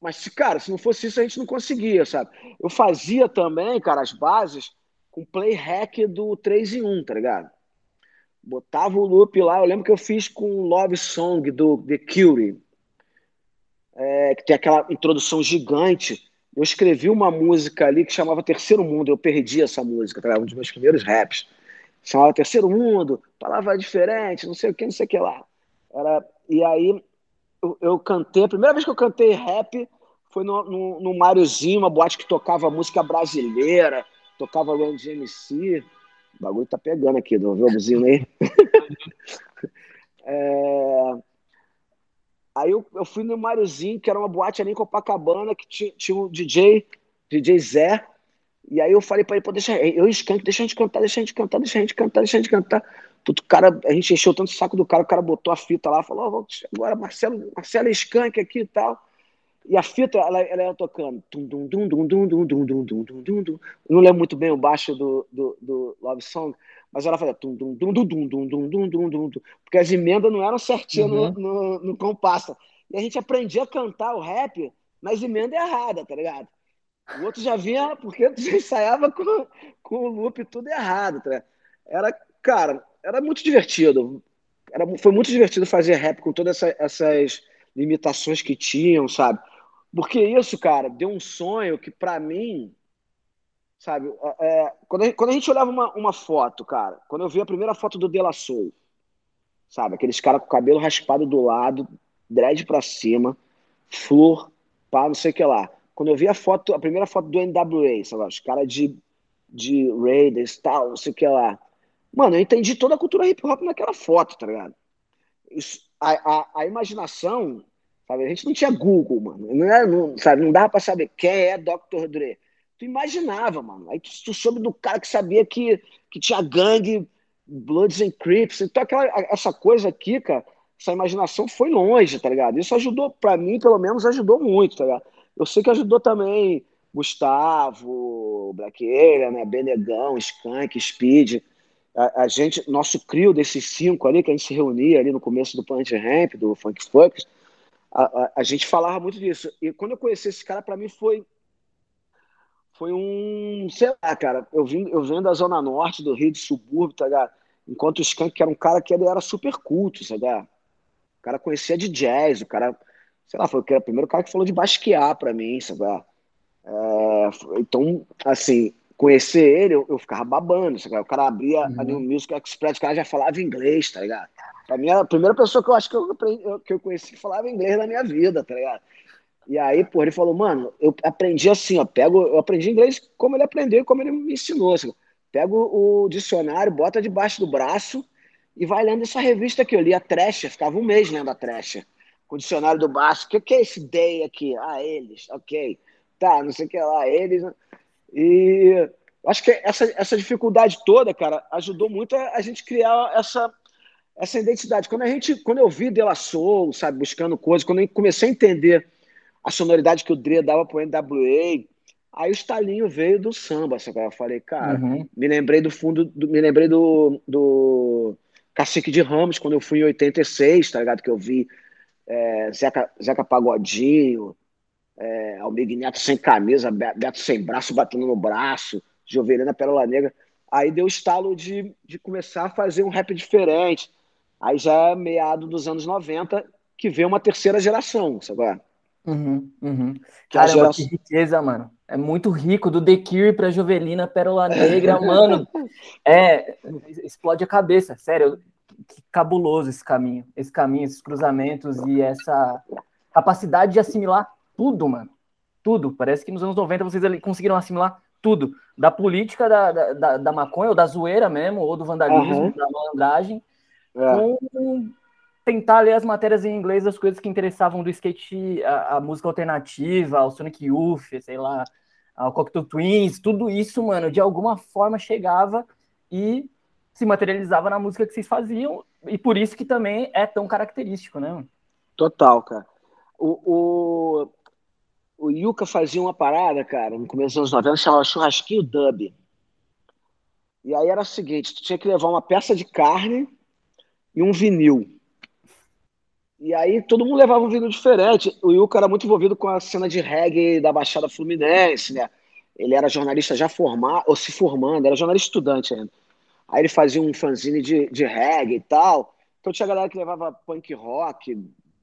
mas, cara, se não fosse isso, a gente não conseguia, sabe? Eu fazia também, cara, as bases com play hack do 3 em 1, tá ligado? Botava o loop lá, eu lembro que eu fiz com Love Song do The Cure, é, que tem aquela introdução gigante. Eu escrevi uma música ali que chamava Terceiro Mundo. Eu perdi essa música, tá? um dos meus primeiros raps. Chamava Terceiro Mundo, palavra diferente, não sei o que, não sei o que lá. Era, e aí eu, eu, cantei, a primeira vez que eu cantei rap foi no, no, no Máriozinho, uma boate que tocava música brasileira, tocava Run DMC. O bagulho tá pegando aqui, não viu o aí? é, Aí eu, eu fui no Máriozinho, que era uma boate ali em Copacabana, que tinha, tinha um DJ, DJ Zé. E aí eu falei pra ele, pô, deixa eu escanto, deixa a gente cantar, deixa a gente cantar, deixa a gente cantar, deixa a gente cantar. Tudo, cara, a gente encheu tanto o saco do cara, o cara botou a fita lá, falou, oh, agora Marcelo, Marcelo Skank aqui e tal. E a fita, ela, ela ia tocando. Não lembro muito bem o baixo do, do, do Love Song, mas ela fazia dum, dum, dum, dum, dum, dum, dum, dum, dum, dum, dum, porque as emendas não eram certinhas uhum. no, no, no compasso. E a gente aprendia a cantar o rap nas emendas erradas, tá ligado? O outro já vinha, porque já ensaiava com, com o loop tudo errado, tá ligado? Era, cara, era muito divertido. Era, foi muito divertido fazer rap com todas essa, essas limitações que tinham, sabe? Porque isso, cara, deu um sonho que, para mim, Sabe? É, é, quando, a, quando a gente olhava uma, uma foto, cara, quando eu vi a primeira foto do De La Soul, sabe? Aqueles caras com o cabelo raspado do lado, dread pra cima, flor, pá, não sei o que lá. Quando eu vi a foto, a primeira foto do NWA, sabe? Os caras de, de Raiders tal, não sei o que lá. Mano, eu entendi toda a cultura hip hop naquela foto, tá ligado? Isso, a, a, a, imaginação, sabe? A gente não tinha Google, mano. Não, era, não, sabe? não dava pra saber quem é Dr. Dre tu imaginava, mano. Aí tu, tu soube do cara que sabia que, que tinha gangue, Bloods and Crips. Então, aquela, essa coisa aqui, cara, essa imaginação foi longe, tá ligado? Isso ajudou, para mim, pelo menos, ajudou muito, tá ligado? Eu sei que ajudou também Gustavo, Alien, né? Benegão, Skank, Speed. A, a, gente, nosso crio desses cinco ali, que a gente se reunia ali no começo do Planet Ramp, do Funk Funk, a, a, a, gente falava muito disso. E quando eu conheci esse cara, para mim foi foi um, sei lá, cara, eu vim, eu venho da zona norte do Rio de subúrbio, tá ligado? Enquanto o Skank que era um cara que ele era super culto, sabe? O cara conhecia de jazz, o cara, sei lá, foi o, primeiro cara que falou de basquear pra mim, sabe? É, então, assim, conhecer ele, eu, eu ficava babando, sabe? O cara abria uhum. a New Music Express, o cara já falava inglês, tá ligado? Pra mim, a primeira pessoa que eu acho que eu, que eu conheci que falava inglês na minha vida, tá ligado? E aí, pô, ele falou, mano, eu aprendi assim, ó, pego, eu aprendi inglês como ele aprendeu e como ele me ensinou. Assim, pego o dicionário, bota debaixo do braço e vai lendo essa revista aqui. Eu li a Thrasher, ficava um mês lendo a Thrasher. Com o dicionário do baixo. O que, que é esse day aqui? Ah, eles, ok. Tá, não sei o que lá, eles. E, Eu acho que essa, essa dificuldade toda, cara, ajudou muito a, a gente criar essa, essa identidade. Quando a gente, quando eu vi De La Soul, sabe, buscando coisas, quando eu comecei a entender a sonoridade que o Dre dava pro NWA, aí o estalinho veio do samba, sabe? Eu falei, cara, uhum. me lembrei do fundo, do, me lembrei do, do Cacique de Ramos, quando eu fui em 86, tá ligado? Que eu vi é, Zeca, Zeca Pagodinho, é, Almir Neto sem camisa, Beto sem braço, batendo no braço, Jovelina Pérola Negra. Aí deu o estalo de, de começar a fazer um rap diferente. Aí já é meado dos anos 90 que vê uma terceira geração, sabe? Uhum, uhum. Que Caramba, geração... que riqueza, mano. É muito rico, do The Cure pra Jovelina, Pérola Negra, mano. É, explode a cabeça, sério. Que cabuloso esse caminho. Esse caminho, esses cruzamentos e essa capacidade de assimilar tudo, mano. Tudo. Parece que nos anos 90 vocês conseguiram assimilar tudo. Da política da, da, da maconha, ou da zoeira mesmo, ou do vandalismo, uhum. da malandragem, é. com tentar ler as matérias em inglês das coisas que interessavam do skate, a, a música alternativa, o Sonic Youth, sei lá, o Cocteau Twins, tudo isso, mano, de alguma forma chegava e se materializava na música que vocês faziam, e por isso que também é tão característico, né? Total, cara. O, o, o Yuka fazia uma parada, cara, no começo dos anos 90, chamava churrasquinho dub. E aí era o seguinte, tu tinha que levar uma peça de carne e um vinil. E aí todo mundo levava um vinil diferente. O Yuka era muito envolvido com a cena de reggae da Baixada Fluminense, né? Ele era jornalista já formado, ou se formando, era jornalista estudante ainda. Aí ele fazia um fanzine de, de reggae e tal. Então tinha galera que levava punk rock,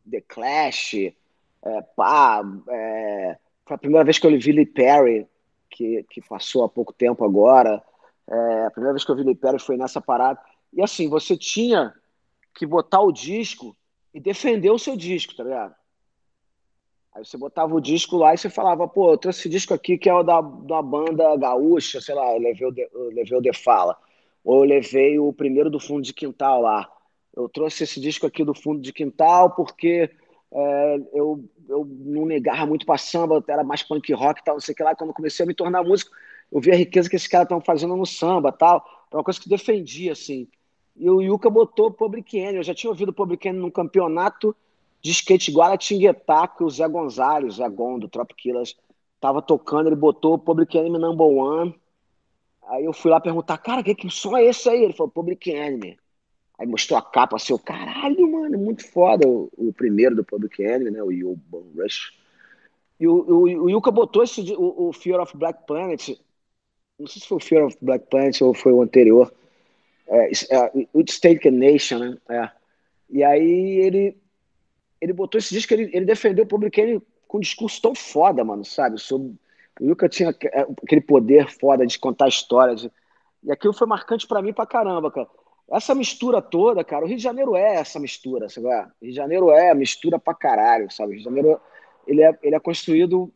The Clash, é, pá, é, foi a primeira vez que eu vi Lee Perry, que, que passou há pouco tempo agora. É, a primeira vez que eu vi Lee Perry foi nessa parada. E assim, você tinha que botar o disco e defender o seu disco, tá ligado? Aí você botava o disco lá e você falava, pô, eu trouxe esse disco aqui que é o da, da banda gaúcha, sei lá, eu levei o, de, eu levei o The Fala. Ou eu levei o primeiro do fundo de quintal lá. Eu trouxe esse disco aqui do fundo de quintal porque é, eu, eu não negava muito pra samba, era mais punk rock e tal, não sei o que lá. Quando comecei a me tornar músico, eu vi a riqueza que esses caras estão fazendo no samba tal. É uma coisa que defendia, assim. E o Yuka botou Public Enemy. Eu já tinha ouvido Public Enemy num campeonato de skate Guaratinguetá, que o Zé Gonzalez, o Zé Gon, do Trop Killers, tava tocando, ele botou Public Enemy Number One. Aí eu fui lá perguntar, cara, que, que som é esse aí? Ele falou, Public Enemy. Aí mostrou a capa assim, o caralho, mano, muito foda. O, o primeiro do Public Enemy, né? O Urban Rush. E o, o, o Yuka botou esse, o, o, Fear of Black Planet. Não sei se foi o Fear of Black Planet ou foi o anterior. É, é, State Nation, né? É. E aí ele, ele botou esse disco, ele, ele defendeu o Public Enemy com um discurso tão foda, mano, sabe? Sobre, o Yuka tinha é, aquele poder foda de contar histórias. E aquilo foi marcante para mim pra caramba, cara. Essa mistura toda, cara, o Rio de Janeiro é essa mistura, sabe? O Rio de Janeiro é mistura pra caralho, sabe? O Rio de Janeiro, ele é, ele é construído,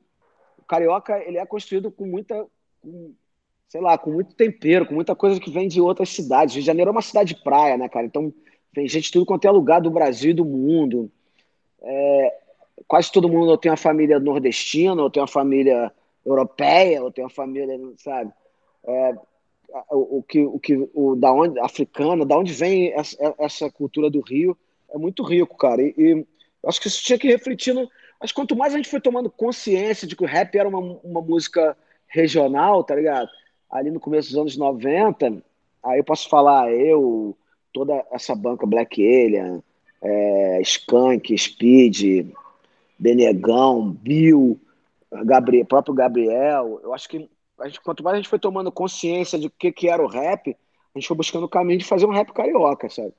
o Carioca, ele é construído com muita, sei lá, com muito tempero, com muita coisa que vem de outras cidades. Rio de Janeiro é uma cidade de praia, né, cara? Então, vem gente de tudo quanto é lugar do Brasil e do mundo. É, quase todo mundo tem uma família nordestina, ou tem uma família europeia, ou tem uma família, sabe? É, o, o, que, o que, o, da onde, africana, da onde vem essa, essa cultura do Rio, é muito rico, cara. E, e acho que isso tinha que refletir no. Mas quanto mais a gente foi tomando consciência de que o rap era uma, uma música regional, tá ligado? Ali no começo dos anos 90, aí eu posso falar, eu, toda essa banca Black Alien, é, Skank, Speed, Benegão, Bill, Gabriel, próprio Gabriel, eu acho que gente, quanto mais a gente foi tomando consciência de o que, que era o rap, a gente foi buscando o caminho de fazer um rap carioca, sabe?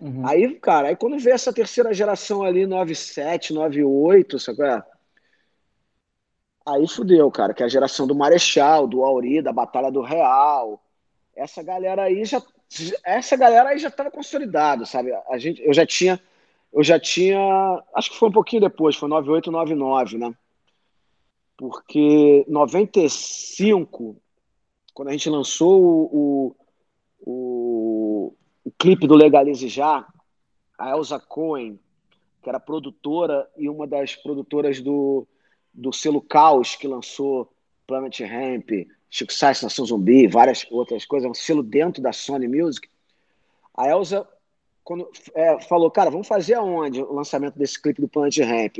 Uhum. Aí, cara, aí quando vê essa terceira geração ali, 97, 98, sabe? Aí fudeu, cara, que é a geração do Marechal, do Auri, da Batalha do Real. Essa galera aí já. Essa galera aí já estava consolidada, sabe? A gente, eu já tinha. Eu já tinha. Acho que foi um pouquinho depois, foi 98, 99, né? porque 95, quando a gente lançou o, o, o, o clipe do Legalize Já, a Elsa Cohen, que era produtora e uma das produtoras do, do selo Caos, que lançou Planet Ramp, Chico Sainz, Nação Zumbi, várias outras coisas, um selo dentro da Sony Music. A Elsa quando, é, falou, cara, vamos fazer aonde o lançamento desse clipe do Planet Ramp?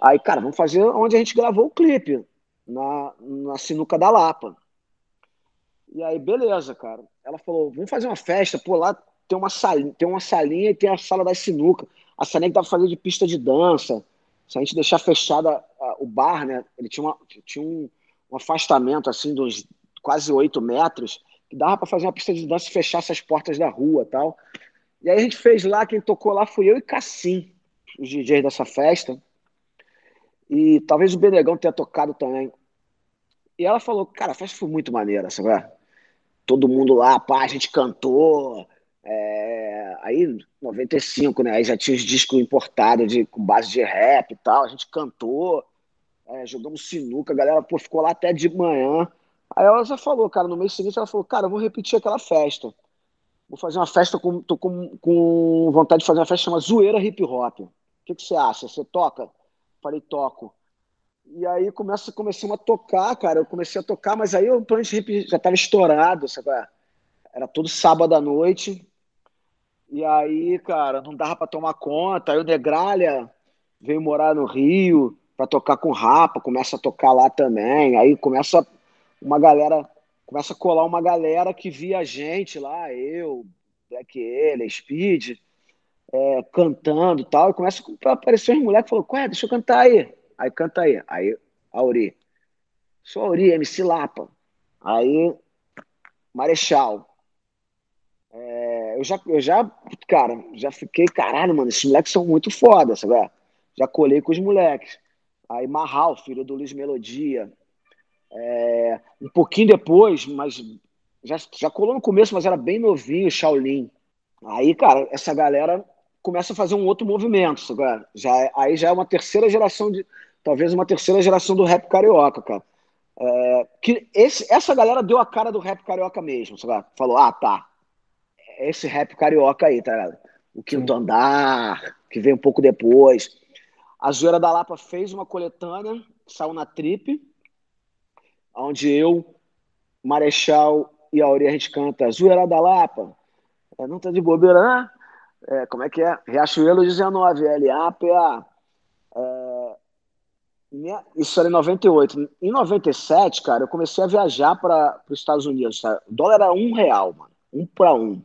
Aí, cara, vamos fazer onde a gente gravou o clipe, na, na Sinuca da Lapa. E aí, beleza, cara. Ela falou, vamos fazer uma festa, pô, lá tem uma salinha, tem uma salinha e tem a sala da sinuca. A salinha que dava pra fazer de pista de dança. Se a gente deixar fechada o bar, né? Ele tinha, uma, tinha um, um afastamento assim de uns quase oito metros, que dava para fazer uma pista de dança e fechar essas portas da rua tal. E aí a gente fez lá, quem tocou lá fui eu e Cassim, os DJs dessa festa. E talvez o Benegão tenha tocado também. E ela falou, cara, a festa foi muito maneira, sabe? Todo mundo lá, pá, a gente cantou. É... Aí, 95, né? Aí já tinha os discos importados de, com base de rap e tal. A gente cantou é, jogamos sinuca, a galera pô, ficou lá até de manhã. Aí ela já falou, cara, no mês seguinte ela falou, cara, eu vou repetir aquela festa. Vou fazer uma festa, com, tô com, com vontade de fazer uma festa chamada Zoeira Hip Hop. O que, que você acha? Você toca? Falei, toco. E aí começa, começamos a tocar, cara. Eu comecei a tocar, mas aí o Planet Hip já estava estourado, sabe? Era todo sábado à noite. E aí, cara, não dava para tomar conta. Aí o Negralha veio morar no Rio para tocar com Rapa, começa a tocar lá também. Aí começa uma galera, começa a colar uma galera que via a gente lá, eu, Black ele, Speed, é, cantando e tal. E começa a aparecer uns moleques falou: Ué, deixa eu cantar aí. Aí canta aí. Aí, Auri. Sou Auri, MC Lapa. Aí, Marechal. É, eu, já, eu já, cara, já fiquei, caralho, mano, esses moleques são muito foda, sabe? Já colei com os moleques. Aí Marral, filho do Luiz Melodia. É, um pouquinho depois, mas já, já colou no começo, mas era bem novinho, Shaolin. Aí, cara, essa galera começa a fazer um outro movimento, cara. Já, aí já é uma terceira geração de. Talvez uma terceira geração do rap carioca, cara. É, que esse, essa galera deu a cara do rap carioca mesmo, sabe? Falou, ah, tá. Esse rap carioca aí, tá ligado? O Quinto Sim. Andar, que veio um pouco depois. A Zoeira da Lapa fez uma coletânea, saiu na Trip, onde eu, Marechal e a Aurea, a gente canta Zoeira da Lapa, é, não tá de bobeira, né? É, como é que é? Riachuelo 19, LAPA. É, isso era em 98. Em 97, cara, eu comecei a viajar para os Estados Unidos. O dólar era um real, mano. Um para um.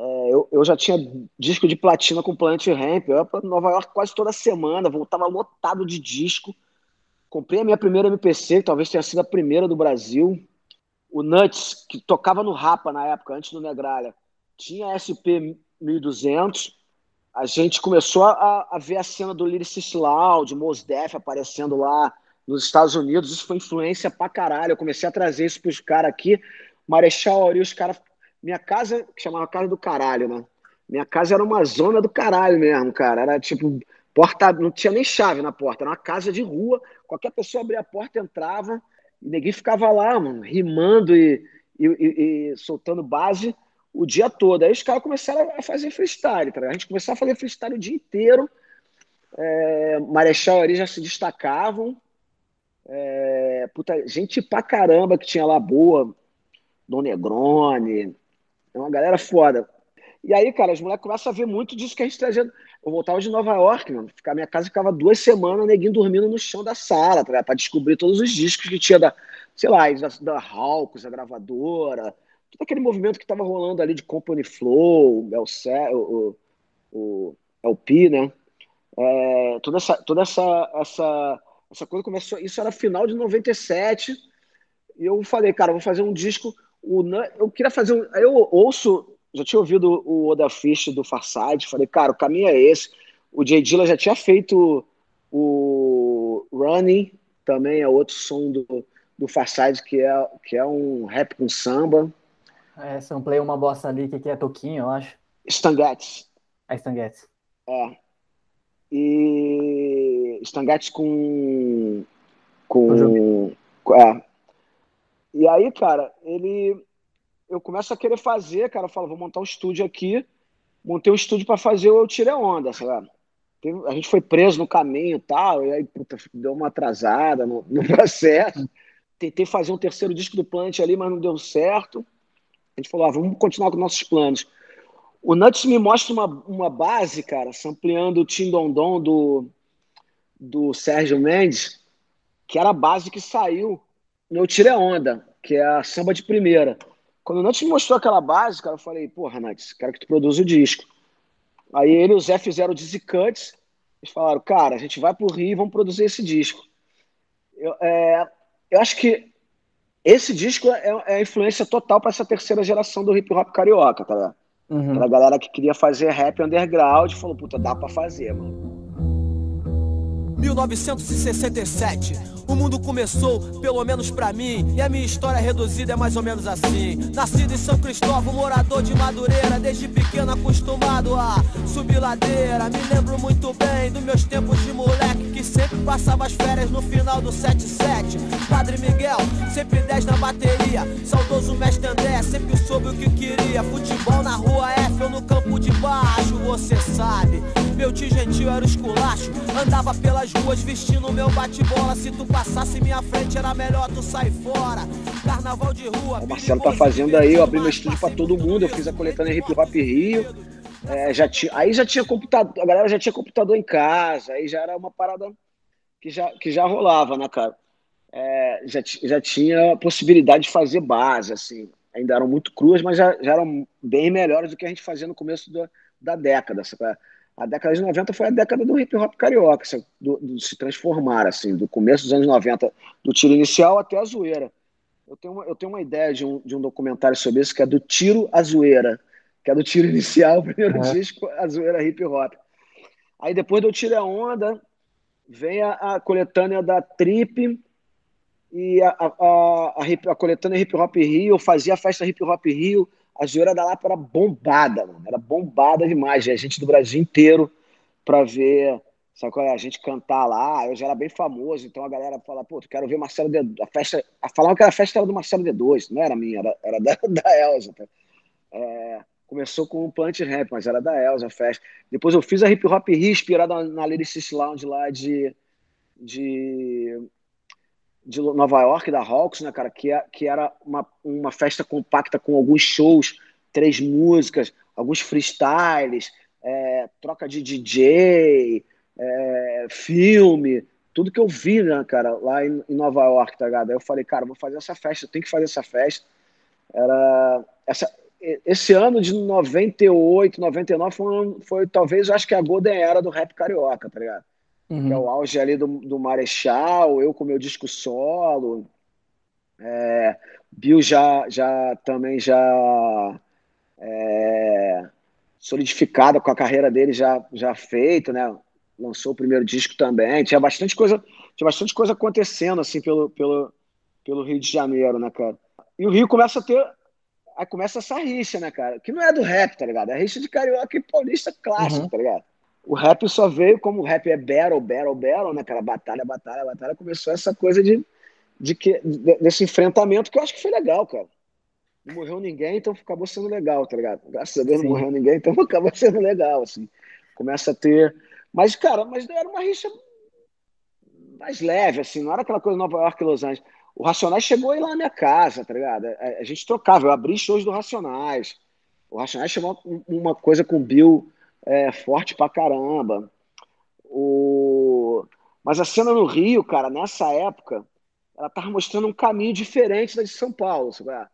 É, eu, eu, já tinha disco de platina com Planet Ramp. Eu ia para Nova York quase toda semana, voltava lotado de disco. Comprei a minha primeira MPC, que talvez tenha sido a primeira do Brasil. O Nuts, que tocava no Rapa na época, antes do Negralha, tinha SP 1200. A gente começou a, a ver a cena do Lyricist Loud, Mos Def aparecendo lá nos Estados Unidos. Isso foi influência pra caralho. Eu comecei a trazer isso pros caras aqui. Marechal Ori, os caras minha casa, que chamava Casa do Caralho, né? Minha casa era uma zona do caralho mesmo, cara. Era tipo, porta, não tinha nem chave na porta, era uma casa de rua. Qualquer pessoa abria a porta, entrava, e ninguém ficava lá, mano, rimando e, e, e, e soltando base o dia todo. Aí os caras começaram a fazer freestyle, tá? A gente começou a fazer freestyle o dia inteiro. É, Marechal ali já se destacavam. É, puta, gente pra caramba que tinha lá boa. Dom Negroni, é uma galera foda. E aí, cara, os moleques começam a ver muito disso que a gente trazia. Eu voltava de Nova York, mano. Ficar, minha casa ficava duas semanas, neguinho dormindo no chão da sala, tá, pra descobrir todos os discos que tinha da, sei lá, da, da Hawks, a gravadora, todo aquele movimento que tava rolando ali de Company Flow, o, o, o LP, né? É, toda essa, toda essa, essa, essa coisa começou. Isso era final de 97. E eu falei, cara, vou fazer um disco o, eu queria fazer um. Eu ouço, já tinha ouvido o Oda Fish do Farside, falei, cara, o caminho é esse. O Jay Dilla já tinha feito o Running, também é outro som do, do Farside, que é, que é um rap com samba. É, samplei uma bossa ali que é Toquinho, eu acho. Stangettes. É Stangettes. É. E Stangettes com. Com. É, e aí, cara, ele. Eu começo a querer fazer, cara. Eu falo, vou montar um estúdio aqui. Montei um estúdio para fazer o Eu Tirei Onda? A gente foi preso no caminho e tal, e aí puta, deu uma atrasada no, no processo. tentei fazer um terceiro disco do Plant ali, mas não deu certo. A gente falou, ah, vamos continuar com nossos planos. O Nuts me mostra uma, uma base, cara, sampleando o Tindondon do, do Sérgio Mendes, que era a base que saiu no Tira Onda, que é a samba de primeira. Quando o Nuts me mostrou aquela base, cara, eu falei, porra, Nuts, quero que tu produza o disco. Aí ele e o Zé fizeram o Dizzy Cuts, eles falaram, cara, a gente vai pro Rio e vamos produzir esse disco. Eu, é, eu acho que esse disco é, é a influência total para essa terceira geração do hip hop carioca, tá Uhum. Aquela galera que queria fazer rap underground falou, puta, dá pra fazer, mano. 1967. O mundo começou, pelo menos pra mim, e a minha história reduzida é mais ou menos assim. Nascido em São Cristóvão, morador de Madureira, desde pequeno acostumado a subir ladeira. Me lembro muito bem dos meus tempos de moleque, que sempre passava as férias no final do 77. Padre Miguel, sempre 10 na bateria. Saudoso mestre André, sempre soube o que queria. Futebol na rua F ou no campo de baixo, você sabe. Meu tio gentil era o esculacho, andava pelas ruas vestindo meu bate-bola. Se tu passasse minha frente, era melhor tu sair fora. Carnaval de rua. O Marcelo tá fazendo aí, eu abri meu estúdio pra todo mundo. Eu fiz a coletânea Hip Hop Rio. É, já tinha, aí já tinha computador, a galera já tinha computador em casa, aí já era uma parada que já, que já rolava, né, cara? É, já, já tinha possibilidade de fazer base, assim. Ainda eram muito cruas, mas já, já eram bem melhores do que a gente fazia no começo da, da década. Sabe? A década de 90 foi a década do hip hop carioca, se, do, do, se transformar, assim, do começo dos anos 90, do tiro inicial até a zoeira. Eu tenho uma, eu tenho uma ideia de um, de um documentário sobre isso, que é do tiro à zoeira, que é do tiro inicial, o primeiro é. disco, a zoeira hip hop. Aí depois do Tiro a Onda, vem a, a coletânea da Trip e a, a, a, a coletânea Hip Hop Rio, eu fazia a festa Hip Hop Rio, a zoeira da Lapa era bombada, mano. Era bombada demais. A gente do Brasil inteiro pra ver, sabe qual é? A gente cantar lá. Eu já era bem famoso, então a galera fala, pô, quero ver Marcelo D2. A festa. Falavam que a festa era do Marcelo D2, não era minha, era, era da, da Elza. Tá? É, começou com o Plant Rap, mas era da Elza a festa. Depois eu fiz a Hip Hop Rio, inspirada na Lyricist Lounge lá de. de de Nova York, da Hawks, né, cara, que, é, que era uma, uma festa compacta com alguns shows, três músicas, alguns freestyles, é, troca de DJ, é, filme, tudo que eu vi, né, cara, lá em, em, Nova York, tá ligado? Aí eu falei, cara, vou fazer essa festa, eu tenho que fazer essa festa. Era essa, esse ano de 98, 99 foi, foi talvez, eu acho que a Golden Era do rap carioca, tá ligado? Uhum. que é o auge ali do, do Marechal, eu com meu disco solo, é, Bill já, já também já é, solidificada com a carreira dele já, já feita, né? Lançou o primeiro disco também, tinha bastante coisa, tinha bastante coisa acontecendo assim pelo, pelo, pelo Rio de Janeiro, né, cara? E o Rio começa a ter aí começa essa rixa, né, cara? Que não é do rap, tá ligado? É rixa de carioca e paulista clássico, uhum. tá ligado? O rap só veio, como o rap é battle, battle, battle, né, cara? Batalha, batalha, batalha. Começou essa coisa de, de que, desse enfrentamento que eu acho que foi legal, cara. Não morreu ninguém, então acabou sendo legal, tá ligado? Graças a Deus Sim. não morreu ninguém, então acabou sendo legal, assim. Começa a ter. Mas, cara, mas era uma rixa mais leve, assim, não era aquela coisa Nova York e Los Angeles. O Racionais chegou aí lá na minha casa, tá ligado? A, a gente trocava, eu abri shows do Racionais. O Racionais chamou uma coisa com o Bill é, forte pra caramba. O... Mas a cena no Rio, cara, nessa época, ela tava mostrando um caminho diferente da de São Paulo, sabe? É?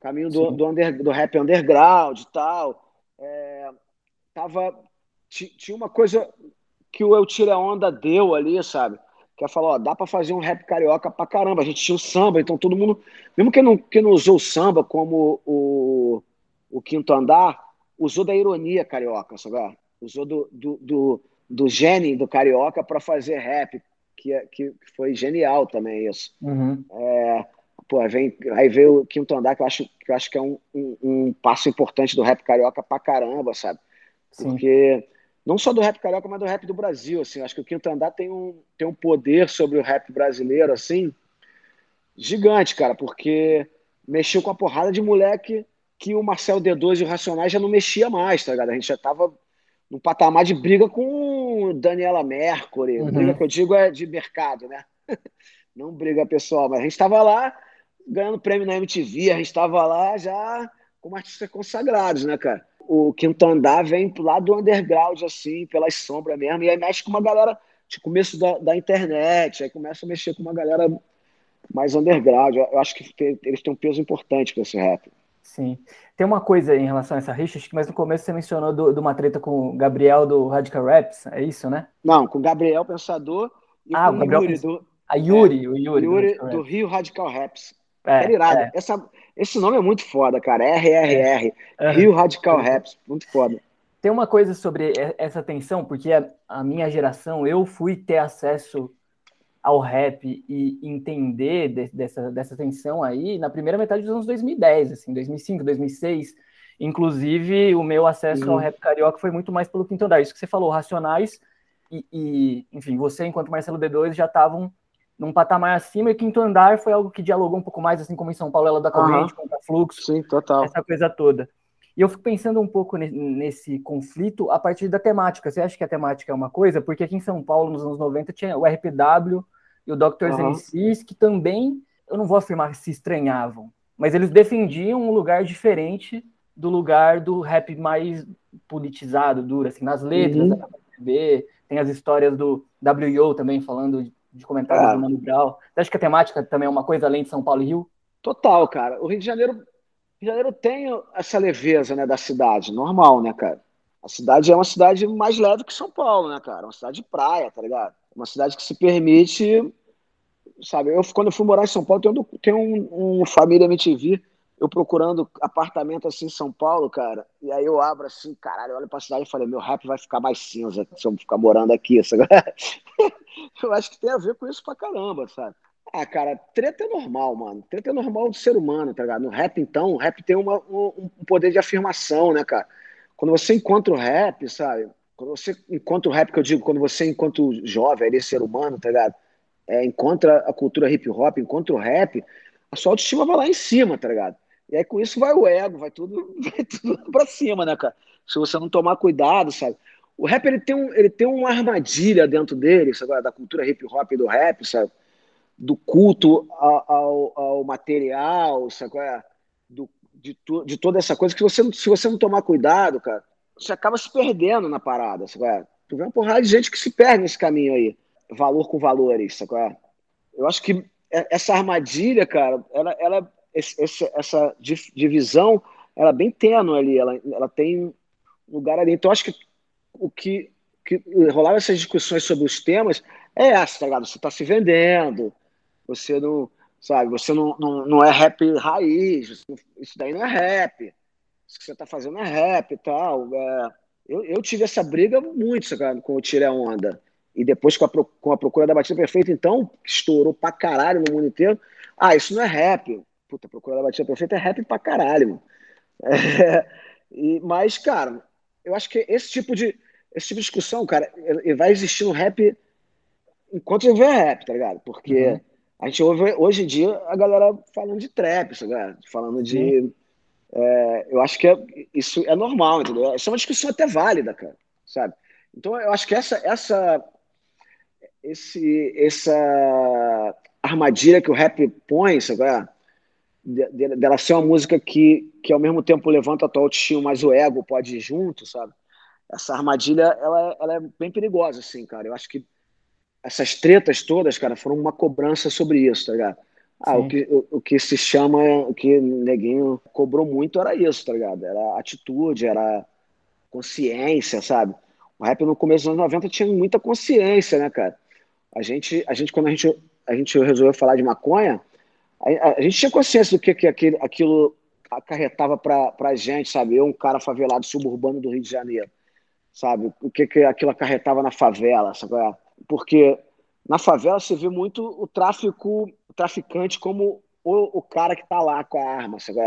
Caminho do, do, under, do, rap underground e tal. É, tava, tinha uma coisa que o Eu Tira Onda deu ali, sabe? Que ela falou, ó, dá para fazer um rap carioca pra caramba. A gente tinha o samba, então todo mundo, mesmo que não, que não usou o samba como o, o quinto andar, usou da ironia carioca, sabe? Usou do, do, do, do gene do carioca para fazer rap, que, é, que foi genial também isso. Uhum. É, pô, vem, aí veio o Quinto Andar, que eu acho que, eu acho que é um, um, um passo importante do rap carioca pra caramba, sabe? Porque Sim. não só do rap carioca, mas do rap do Brasil, assim. Acho que o Quinto Andar tem um, tem um poder sobre o rap brasileiro, assim, gigante, cara, porque mexeu com a porrada de moleque que o Marcel D2 e o Racionais já não mexia mais, tá ligado? A gente já tava no patamar de briga com Daniela Mercury. Uhum. Briga que eu digo é de mercado, né? Não briga, pessoal, mas a gente estava lá ganhando prêmio na MTV, a gente estava lá já como artistas consagrados, né, cara? O Quinto Andar vem lá do underground, assim, pelas sombras mesmo, e aí mexe com uma galera de começo da, da internet, aí começa a mexer com uma galera mais underground. Eu acho que eles têm um peso importante para esse rap. Sim. Tem uma coisa em relação a essa rixa, mas no começo você mencionou de uma treta com o Gabriel do Radical Raps, é isso, né? Não, com o Gabriel Pensador e ah, com o Gabriel Yuri, do, a Yuri, é, o Yuri, Yuri do, do, Rio Radical Raps. É, é irado. É. Essa, esse nome é muito foda, cara. RRR. É. Rio Radical Raps. Muito foda. Tem uma coisa sobre essa tensão, porque a, a minha geração, eu fui ter acesso ao rap e entender de, dessa, dessa tensão aí na primeira metade dos anos 2010, assim, 2005, 2006. Inclusive, o meu acesso ao rap carioca foi muito mais pelo Quinto Andar. Isso que você falou, Racionais e, e enfim, você, enquanto Marcelo D2, já estavam num patamar acima, e Quinto Andar foi algo que dialogou um pouco mais, assim como em São Paulo, ela da corrente, uhum. contra fluxo, Sim, total. essa coisa toda. E eu fico pensando um pouco nesse conflito a partir da temática. Você acha que a temática é uma coisa? Porque aqui em São Paulo, nos anos 90, tinha o RPW e o Dr. Uhum. MCs, que também, eu não vou afirmar que se estranhavam, mas eles defendiam um lugar diferente do lugar do rap mais politizado, duro, assim, nas letras, uhum. tem as histórias do W.O. também falando de comentários é. do Mano Brown. Você acha que a temática também é uma coisa além de São Paulo e Rio? Total, cara. O Rio de Janeiro, Rio de Janeiro tem essa leveza né, da cidade, normal, né, cara? A cidade é uma cidade mais leve que São Paulo, né, cara? Uma cidade de praia, tá ligado? Uma cidade que se permite, sabe? Eu, quando eu fui morar em São Paulo, tenho, tenho um, um família MTV eu procurando apartamento assim em São Paulo, cara, e aí eu abro assim, caralho, olho pra cidade e falei, meu rap vai ficar mais cinza se eu ficar morando aqui. Sabe? eu acho que tem a ver com isso pra caramba, sabe? Ah, cara, treta é normal, mano. Treta é normal do ser humano, tá ligado? No rap, então, o rap tem uma, um, um poder de afirmação, né, cara? Quando você encontra o rap, sabe? Quando você encontra o rap, que eu digo, quando você, enquanto jovem, ali, ser humano, tá ligado? É, encontra a cultura hip hop, encontra o rap, a sua autoestima vai lá em cima, tá ligado? E aí com isso vai o ego, vai tudo, vai tudo pra cima, né, cara? Se você não tomar cuidado, sabe? O rap ele tem, um, ele tem uma armadilha dentro dele, sabe? da cultura hip hop e do rap, sabe? Do culto ao, ao, ao material, sabe? Do, de, tu, de toda essa coisa que você, se você não tomar cuidado, cara, você acaba se perdendo na parada, sabe? Tu vê uma porrada de gente que se perde nesse caminho aí. Valor com valores, sabe? Eu acho que essa armadilha, cara, ela, ela esse, essa divisão ela é bem tênue ali, ela, ela tem lugar ali. Então, acho que o que, que rolava essas discussões sobre os temas é essa, tá ligado? Você está se vendendo, você não, sabe, você não, não, não é rap raiz, isso daí não é rap, isso que você está fazendo é rap e tal. É, eu, eu tive essa briga muito, sabe, com o Tire a Onda. E depois com a, com a procura da batida perfeita, então, estourou pra caralho no mundo inteiro. Ah, isso não é rap. Puta, Procura da Batida Perfeita é rap pra caralho, mano. É, e, mas, cara, eu acho que esse tipo de, esse tipo de discussão, cara, vai existir no rap enquanto houver rap, tá ligado? Porque uhum. A gente ouve hoje em dia a galera falando de trap, sabe? falando de. É, eu acho que é, isso é normal, entendeu? Isso é uma discussão até válida, cara, sabe? Então eu acho que essa, essa, esse, essa armadilha que o rap põe, sabe? dela ser uma música que, que ao mesmo tempo levanta a tua autoestima, mas o ego pode ir junto, sabe? Essa armadilha, ela, ela é bem perigosa, assim, cara. Eu acho que essas tretas todas, cara, foram uma cobrança sobre isso, tá ligado? Ah, o que, o, o, que se chama, o que Neguinho cobrou muito era isso, tá ligado? Era atitude, era consciência, sabe? O rap no começo dos anos 90 tinha muita consciência, né, cara? A gente, a gente quando a gente, a gente resolveu falar de maconha, a, a, gente tinha consciência do que, que aquilo, aquilo acarretava para a gente, sabe? Eu, um cara favelado suburbano do Rio de Janeiro, sabe? O que, que aquilo acarretava na favela, sabe? Porque na favela você vê muito o tráfico, o traficante como o, o cara que está lá com a arma, sabe?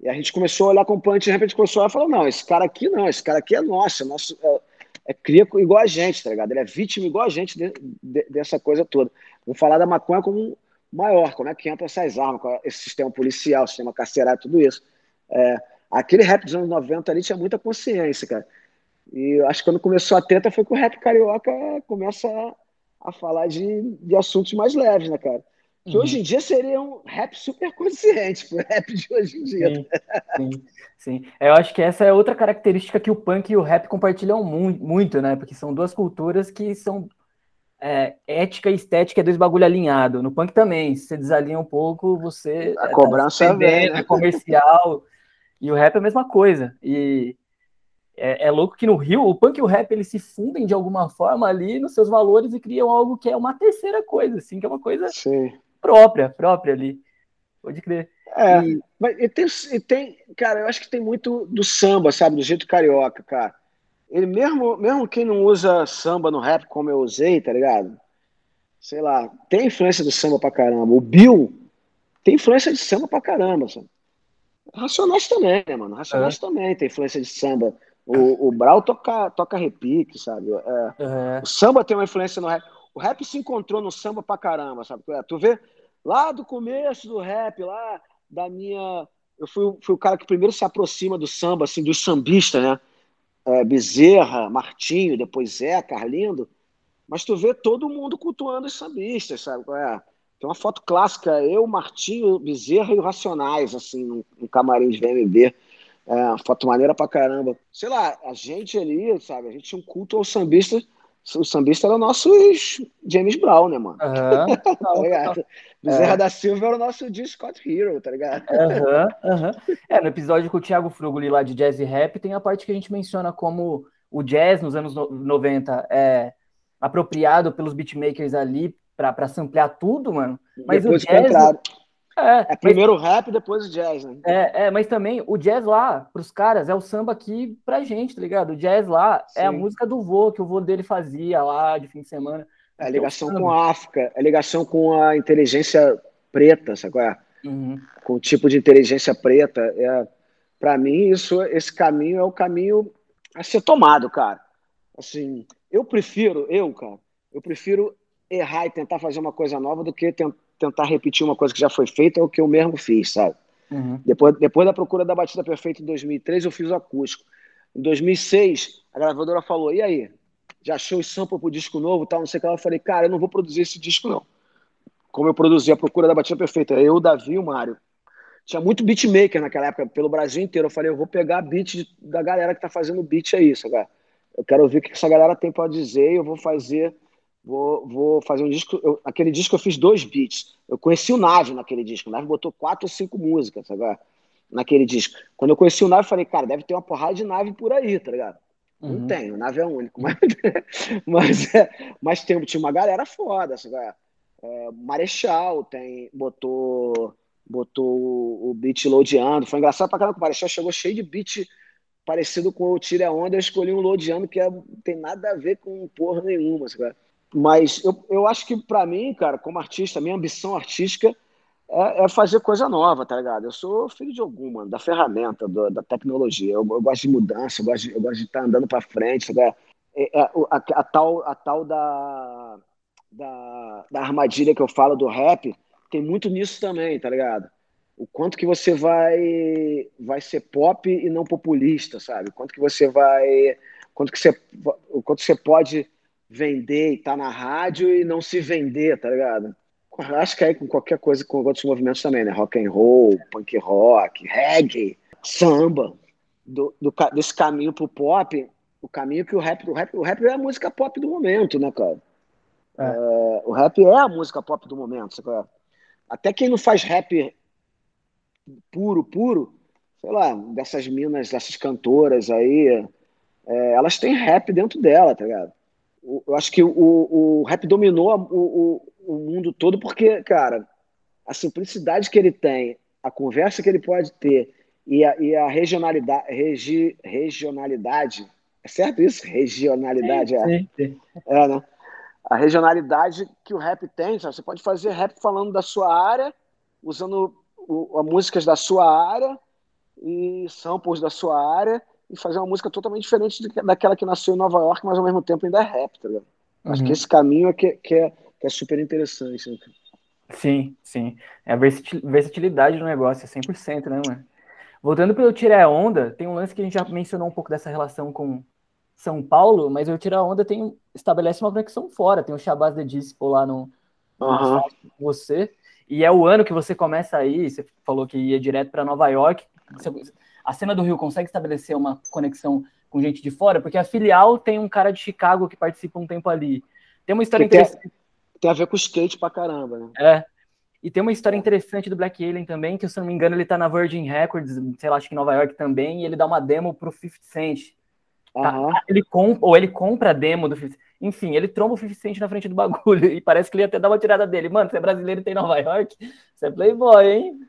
E a gente começou a olhar com o punch, de repente começou a falar, não, esse cara aqui não, esse cara aqui é nosso, é nosso é, é cria igual a gente, tá ligado? Ele é vítima igual a gente de, de, dessa coisa toda. Vamos falar da maconha como maior, como é que entra essas armas, esse sistema policial, sistema carcerário, tudo isso. É, aquele rap dos anos 90 ali tinha muita consciência, cara. E acho que quando começou a treta foi que o rap carioca começa a, a falar de, de assuntos mais leves, né, cara? Que uhum. hoje em dia seria um rap super consciente, o rap de hoje em dia. Sim, sim, sim. Eu acho que essa é outra característica que o punk e o rap compartilham mu muito, né? Porque são duas culturas que são é, ética e estética é dois bagulho alinhado. No punk também, se você desalinha um pouco, você. A é, cobrança tá né? é comercial. e o rap é a mesma coisa. E é, é, louco que no Rio, o punk e o rap eles se fundem de alguma forma ali nos seus valores e criam algo que é uma terceira coisa, assim, que é uma coisa Sim. própria, própria ali. Pode crer. É, e... mas e tem, e tem, cara, eu acho que tem muito do samba, sabe, do jeito carioca, cara. Ele mesmo, mesmo quem não usa samba no rap como eu usei, tá ligado? Sei lá, tem influência do samba pra caramba. O Bill tem influência de samba pra caramba, sabe? Racionais também, né, mano? Racionais é. também tem influência de samba. O, o Brau toca, toca repique, sabe? É, uhum. O samba tem uma influência no rap. O rap se encontrou no samba pra caramba, sabe? É, tu vê lá do começo do rap, lá da minha. Eu fui, fui o cara que primeiro se aproxima do samba, assim, dos sambistas, né? É, Bezerra, Martinho, depois Zé, Carlindo. Mas tu vê todo mundo cultuando os sambistas, sabe? É, tem uma foto clássica, eu, Martinho, Bezerra e o Racionais, assim, num, num camarim de VMB. É, foto maneira pra caramba. Sei lá, a gente ali, sabe, a gente tinha um culto ao sambista. O sambista era o nosso James Brown, né, mano? Uhum, tá Bezerra é. da Silva era o nosso G. Scott Hero, tá ligado? Uhum, uhum. É, no episódio com o Thiago Frugoli lá de jazz e rap, tem a parte que a gente menciona como o jazz nos anos 90 é apropriado pelos beatmakers ali para samplear tudo, mano. Mas Depois o jazz, é, é primeiro mas, rap, depois o jazz, né? É, é, mas também o jazz lá, pros caras, é o samba aqui pra gente, tá ligado? O jazz lá Sim. é a música do vô, que o vô dele fazia lá de fim de semana. É a ligação com a África, a ligação com a inteligência preta, sabe qual é? Uhum. Com o tipo de inteligência preta. É, para mim, isso, esse caminho é o caminho a ser tomado, cara. Assim, eu prefiro, eu, cara, eu prefiro errar e tentar fazer uma coisa nova do que tentar tentar repetir uma coisa que já foi feita ou que eu mesmo fiz, sabe? Uhum. Depois, depois da procura da batida perfeita em 2003, eu fiz o acústico. Em 2006, a gravadora falou: e aí? Já achou o sample pro disco novo tal? Não sei o que lá. Eu falei: cara, eu não vou produzir esse disco, não. Como eu produzi a procura da batida perfeita, eu, o Davi e o Mário. Tinha muito beatmaker naquela época, pelo Brasil inteiro. Eu falei: eu vou pegar beat da galera que tá fazendo beat aí, sabe? Eu quero ouvir o que essa galera tem para dizer e eu vou fazer Vou, vou fazer um disco. Eu, aquele disco eu fiz dois beats. Eu conheci o Nave naquele disco. O Nave botou quatro ou cinco músicas, sabe? Naquele disco. Quando eu conheci o Nave, eu falei, cara, deve ter uma porrada de nave por aí, tá ligado? Uhum. Não tem, o Nave é único. Mas, mas, é, mas tem, tinha uma galera foda, sabe? É, Marechal tem, botou, botou o beat loadando. Foi engraçado pra caramba que o Marechal chegou cheio de beat parecido com o Tira Onda. Eu escolhi um loadando que é, não tem nada a ver com porra nenhuma, sabe? Mas eu, eu acho que, para mim, cara, como artista, minha ambição artística é, é, fazer coisa nova, tá ligado? Eu sou filho de alguma, da ferramenta, do, da tecnologia. Eu, eu, gosto de mudança, eu gosto de, eu gosto de estar tá andando para frente. Tá é, é, a, a, tal, a tal da, da, da armadilha que eu falo do rap tem muito nisso também, tá ligado? O quanto que você vai vai ser pop e não populista, sabe? O quanto que você vai, quanto que você, o quanto você pode vender e estar tá na rádio e não se vender, tá ligado? Acho que aí com qualquer coisa, com outros movimentos também, né? Rock and roll, punk rock, reggae, samba. Do, do, desse caminho pro pop, o caminho que o rap, o rap, o rap é a música pop do momento, né, cara? É. É, o rap é a música pop do momento, sabe? Até quem não faz rap puro, puro, sei lá, dessas minas, dessas cantoras aí, é, elas têm rap dentro dela, tá ligado? Eu acho que o, o rap dominou o, o, o mundo todo porque, cara, a simplicidade que ele tem, a conversa que ele pode ter e a, e a regionalidade, regi, regionalidade, é certo isso? Regionalidade, sim, é. Sim, sim. É, né? A regionalidade que o rap tem, sabe? você pode fazer rap falando da sua área, usando o, músicas da sua área e samples da sua área, e fazer uma música totalmente diferente daquela que nasceu em Nova York, mas ao mesmo tempo ainda é rap, tá ligado? Uhum. Acho que esse caminho é que, que, é, que é super interessante. Né? Sim, sim. É a versatilidade do negócio, é 100%, né, mano? Voltando pelo Tirar Onda, tem um lance que a gente já mencionou um pouco dessa relação com São Paulo, mas o Tirar Onda tem, estabelece uma conexão fora. Tem o Shabazz de Disciple lá no, no uhum. você. E é o ano que você começa aí, você falou que ia direto para Nova York. Você, a cena do Rio consegue estabelecer uma conexão com gente de fora, porque a filial tem um cara de Chicago que participa um tempo ali. Tem uma história tem, interessante. Tem a ver com skate pra caramba, né? É. E tem uma história interessante do Black Alien também, que se eu não me engano ele tá na Virgin Records, sei lá, acho que em Nova York também, e ele dá uma demo pro 50 Cent. Tá? Aham. Ele comp... Ou ele compra a demo do 50 Enfim, ele tromba o 50 Cent na frente do bagulho, e parece que ele ia até dar uma tirada dele. Mano, você é brasileiro e tem Nova York? Você é playboy, hein?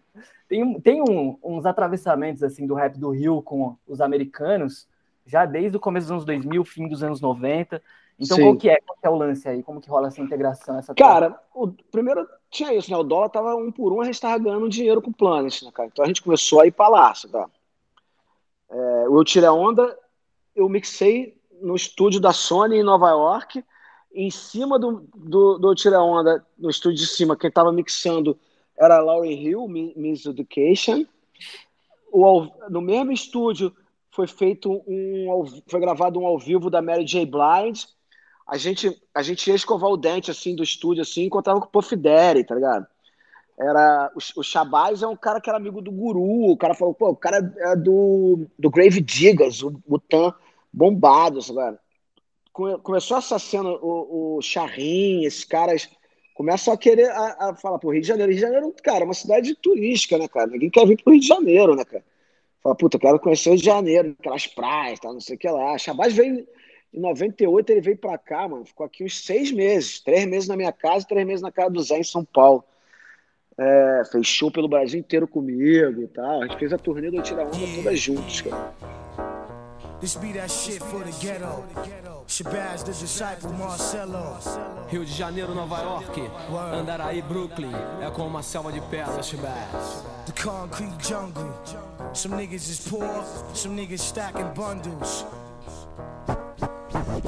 Tem, tem um- uns atravessamentos, assim, do rap do Rio com os americanos, já desde o começo dos anos 2000, fim dos anos 90. Então, Sim. qual que é? Qual que é o lance aí? Como que rola essa integração? Essa Cara, o, primeiro tinha isso, né? O dólar tava um por um, a gente tava ganhando dinheiro com o Planet, né, cara? Então a gente começou a ir pra lá, sabe? É, o Eu Tirei a Onda, eu mixei no estúdio da Sony em Nova York. Em cima do, do, do Eu Tirei a Onda, no estúdio de cima, quem tava mixando era a Lauren Hill, Mi- Miss Education. O, no mesmo estúdio foi feito um, foi gravado um ao vivo da Mary J. Blind. A gente, a gente ia escovar o dente assim do estúdio assim, encontrava com o Puff Daddy, tá ligado? Era o, o é um cara que era amigo do Guru. O cara falou, pô, o cara é do, do Grave Diggers, o, o Tan bombado, sabe? Come- Começou essa cena, o, o Charrin, esses caras começam a querer a, a falar, pô, Rio de Janeiro. Rio de Janeiro, cara, é uma cidade turística, né, cara? Ninguém quer vir pro Rio de Janeiro, né, cara? Fala, puta, eu quero conhecer o Rio de Janeiro, aquelas praias, tal, não sei o que lá. Shabazz veio em 98, ele veio pra cá, mano. Ficou aqui uns seis meses. Três meses na minha casa, três meses na casa do Zé, em São Paulo. É, fez show pelo Brasil inteiro comigo e tal. A gente fez a turnê do Tira Onda todas juntos, cara. This be that shit for the ghetto. Shabazz, the disciple, Marcelo. Rio de Janeiro, Nova York, Andaraí, Brooklyn, é como uma selva de pedras, Shabazz. The concrete jungle. Some niggas is poor, some niggas stacking bundles.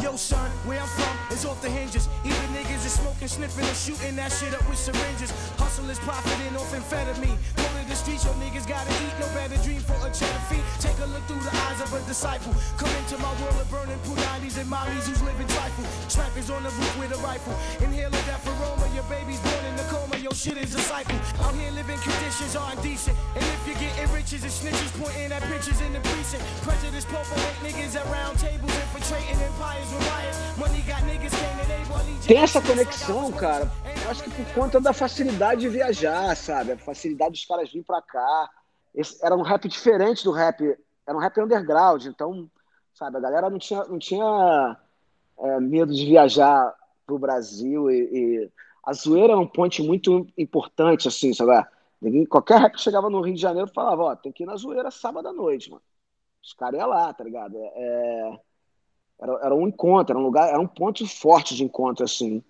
Yo, son, where I'm from is off the hinges. Even niggas is smoking, sniffing, and shooting that shit up with syringes. Hustlers profiting off amphetamine. Go to the streets, yo niggas gotta eat. No better dream for a cheddar fee. Take a look through the eyes of a disciple. Come into my world of burning punani's and mommies who's living trifle. Trappers on the roof with a rifle. Inhale a death aroma. Your baby's born in a coma. Yo, shit is a cycle. Out here living conditions aren't decent. And if you're getting riches and snitches pointing at pictures in the precinct. Prejudice, popo, niggas at round tables infiltrating empires with riots. Money got niggas. Tem essa conexão, cara. Eu acho que por conta da facilidade de viajar, sabe? A facilidade dos caras virem pra cá. Esse, era um rap diferente do rap. Era um rap underground. Então, sabe, a galera não tinha, não tinha é, medo de viajar pro Brasil. E, e a zoeira é um ponte muito importante, assim, sabe? Ninguém, qualquer rap que chegava no Rio de Janeiro falava: Ó, tem que ir na zoeira sábado à noite, mano. Os caras iam lá, tá ligado? É, era, era um encontro, era um lugar, era um ponto forte de encontro, assim.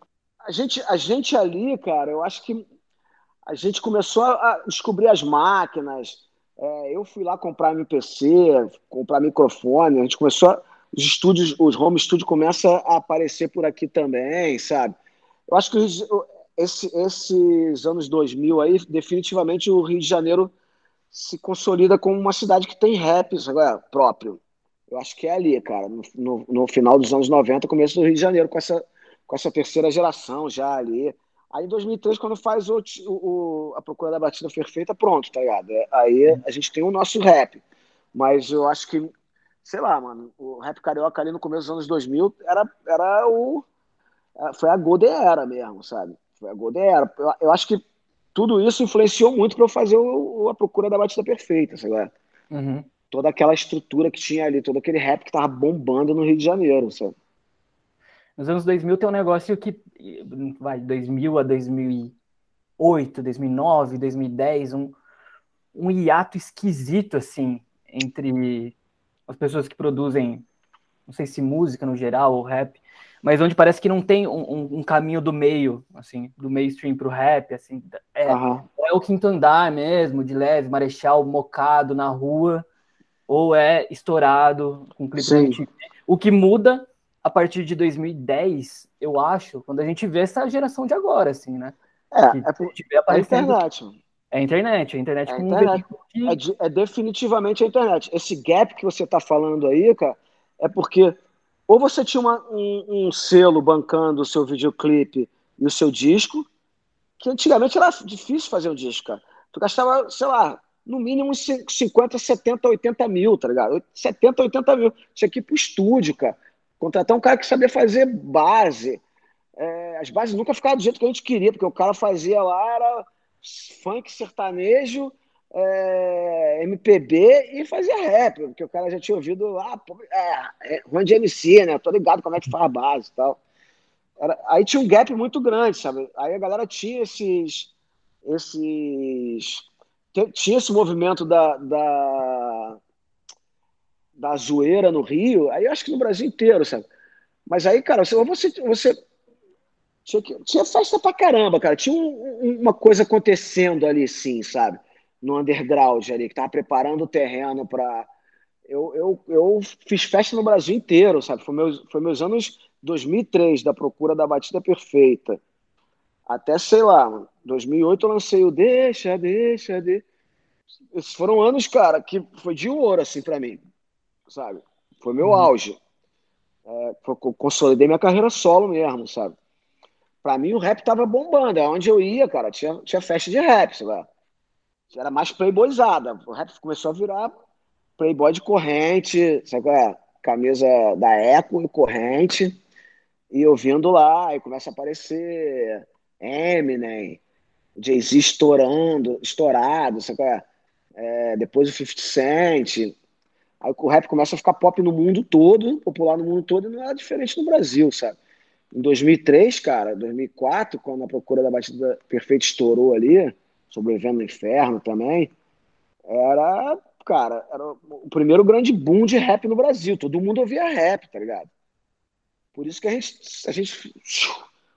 A gente, a gente ali, cara, eu acho que a gente começou a descobrir as máquinas. É, eu fui lá comprar MPC, comprar microfone. A gente começou, a, os estúdios, os home studio começam a aparecer por aqui também, sabe? Eu acho que esse, esses anos 2000 aí, definitivamente o Rio de Janeiro se consolida como uma cidade que tem rap sabe, próprio. Eu acho que é ali, cara, no, no, no, final dos anos 90, começo do Rio de Janeiro, com essa, com essa terceira geração já ali. Aí em 2003, quando faz o, o, a Procura da Batida Perfeita, pronto, tá ligado? Aí a gente tem o nosso rap. Mas eu acho que, sei lá, mano, o rap carioca ali no começo dos anos 2000 era, era o. Foi a Golden Era mesmo, sabe? Foi a Golden Era. Eu, eu acho que tudo isso influenciou muito para eu fazer o, a Procura da Batida Perfeita, sabe? Uhum toda aquela estrutura que tinha ali, todo aquele rap que tava bombando no Rio de Janeiro, sabe? Nos anos 2000 tem um negócio que vai 2000 a 2008, 2009, 2010, um, um hiato esquisito assim entre as pessoas que produzem, não sei se música no geral ou rap, mas onde parece que não tem um, um caminho do meio, assim, do mainstream pro rap, assim, é, uhum. é o quinto andar mesmo, de leve, marechal mocado na rua, ou é estourado com clipe O que muda a partir de 2010, eu acho, quando a gente vê essa geração de agora, assim, né? É, que é, por, é a internet. Mano. É a internet, a internet é com internet. Um é, de, é, definitivamente a internet. Esse gap que você está falando aí, cara, é porque ou você tinha uma, um, um, selo bancando o seu videoclipe e o seu disco, que antigamente era difícil fazer um disco, cara. Tu gastava, sei lá, no mínimo uns 50, 70, 80 mil, tá ligado? 70, 80 mil. Isso aqui pro estúdio, cara. Contratar um cara que sabia fazer base. É, as bases nunca ficavam do jeito que a gente queria, porque o cara fazia lá, era funk sertanejo, é, MPB e fazia rap, porque o cara já tinha ouvido lá, é, é, Run de MC, né? tô ligado como é que faz a base e tal. Era, aí tinha um gap muito grande, sabe? Aí a galera tinha esses. esses tinha esse movimento da, da, da zoeira no Rio, aí eu acho que no Brasil inteiro, sabe? Mas aí, cara, você, você, você tinha, tinha festa pra caramba, cara. Tinha um, uma coisa acontecendo ali, sim, sabe? No underground ali, que tava preparando o terreno para eu, eu, eu fiz festa no Brasil inteiro, sabe? Foi meus, foi meus anos 2003, da procura da batida perfeita. Até, sei lá, 2008 eu lancei o Deixa, Deixa, de Esses foram anos, cara, que foi de ouro, assim, para mim, sabe? Foi meu uhum. auge. É, consolidei minha carreira solo mesmo, sabe? Pra mim, o rap tava bombando. É onde eu ia, cara, tinha, tinha festa de rap, sabe? Era mais playboyzada. O rap começou a virar playboy de corrente, sabe qual é? Camisa da Eco e corrente. E eu vindo lá, e começa a aparecer Eminem, Jay-Z estourando, estourado, é? é? Depois o 50 Cent. Aí o rap começa a ficar pop no mundo todo, popular no mundo todo, e não é diferente no Brasil, sabe? Em 2003, cara, 2004, quando a Procura da Batida Perfeita estourou ali, sobrevivendo no inferno também, era, cara, era o primeiro grande boom de rap no Brasil. Todo mundo ouvia rap, tá ligado? Por isso que a gente, a gente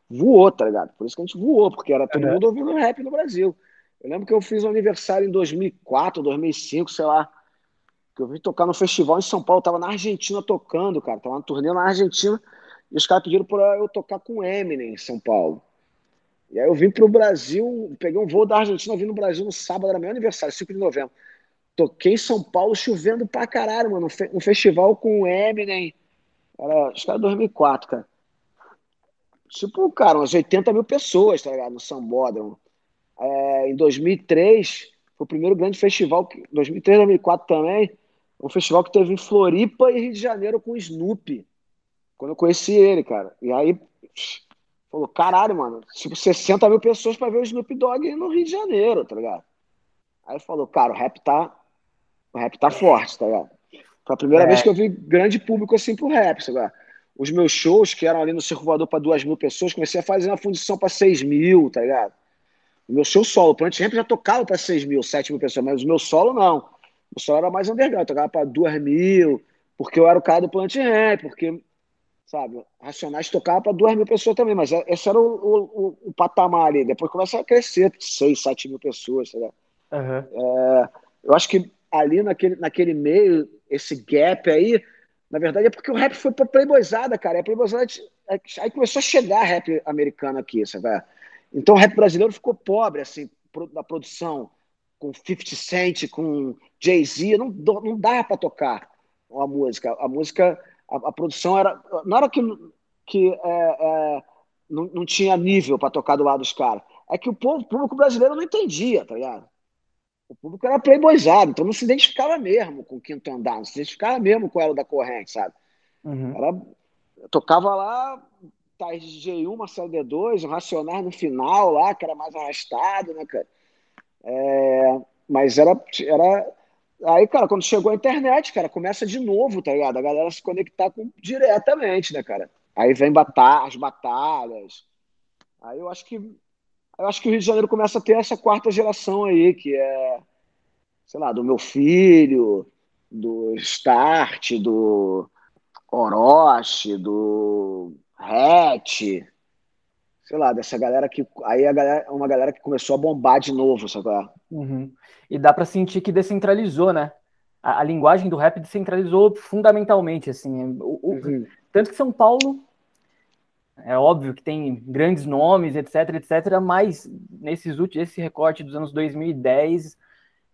voou, tá ligado? Por isso que a gente voou, porque era todo uhum. mundo ouvindo rap no Brasil. Eu lembro que eu fiz um aniversário em 2004, 2005, sei lá, que eu vim tocar no festival em São Paulo, tava na Argentina tocando, cara, tava na turnê na Argentina, e os caras pediram para eu tocar com Eminem em São Paulo. E aí eu vim pro Brasil, peguei um voo da Argentina, vim no Brasil no sábado, era meu aniversário, 5 de novembro. Toquei em São Paulo chovendo pra caralho, mano, um festival com Eminem, era, acho que era 2004, cara. Tipo, cara, umas 80 mil pessoas, tá ligado? No Sambódromo. É, em 2003, foi o primeiro grande festival, 2003, 2004 também, um festival que teve em Floripa e Rio de Janeiro com o Snoopy. Quando eu conheci ele, cara. E aí, falou, caralho, mano, tipo, 60 mil pessoas pra ver o Snoop Dogg no Rio de Janeiro, tá ligado? Aí falou, cara, o rap tá. O rap tá forte, tá ligado? Foi a primeira é. vez que eu vi grande público assim pro rap, sabe? Os meus shows, que eram ali no Circo Voador para duas mil pessoas, comecei a fazer uma fundição para seis mil, tá ligado? O meu show solo, o Plant Ramp já tocava para seis mil, sete mil pessoas, mas o meu solo não. O solo era mais underground, eu tocava para duas mil, porque eu era o cara do Plant Ramp, porque, sabe, Racionais tocava para duas mil pessoas também, mas esse era o, o, o, patamar ali. Depois começa a crescer, seis, sete mil pessoas, tá ligado? Uhum. É, eu acho que ali naquele, naquele meio, esse gap aí, na verdade é porque o rap foi pra playboyzada, cara. A playboyzada, é, aí começou a chegar rap americano aqui, sabe? Então o rap brasileiro ficou pobre, assim, da produção, com 50 Cent, com Jay-Z, não, não dá para tocar a música. A música, a, a, produção era. Não era que, que é, é, não, não tinha nível para tocar do lado dos caras. É que o povo, o público brasileiro não entendia, tá ligado? O público era playboyzado, então não se identificava mesmo com o Quinto Andar, não se identificava mesmo com ela da corrente, sabe? Uhum. Era, tocava lá, Tais G1, Marcelo D2, o Racionais no final lá, que era mais arrastado, né, cara? É, mas era, era. Aí, cara, quando chegou a internet, cara, começa de novo, tá ligado? A galera se conectar com, diretamente, né, cara? Aí vem batalha, as batalhas. Aí eu acho que eu acho que o Rio de Janeiro começa a ter essa quarta geração aí, que é, sei lá, do meu filho, do Start, do Orochi, do Hatch, sei lá, dessa galera que. Aí a galera, uma galera que começou a bombar de novo, sabe? Uhum. E dá para sentir que descentralizou, né? A, a, linguagem do rap descentralizou fundamentalmente, assim. O, o, uhum. Tanto que São Paulo é óbvio que tem grandes nomes, etc, etc, mas nesses últimos, esse recorte dos anos 2010,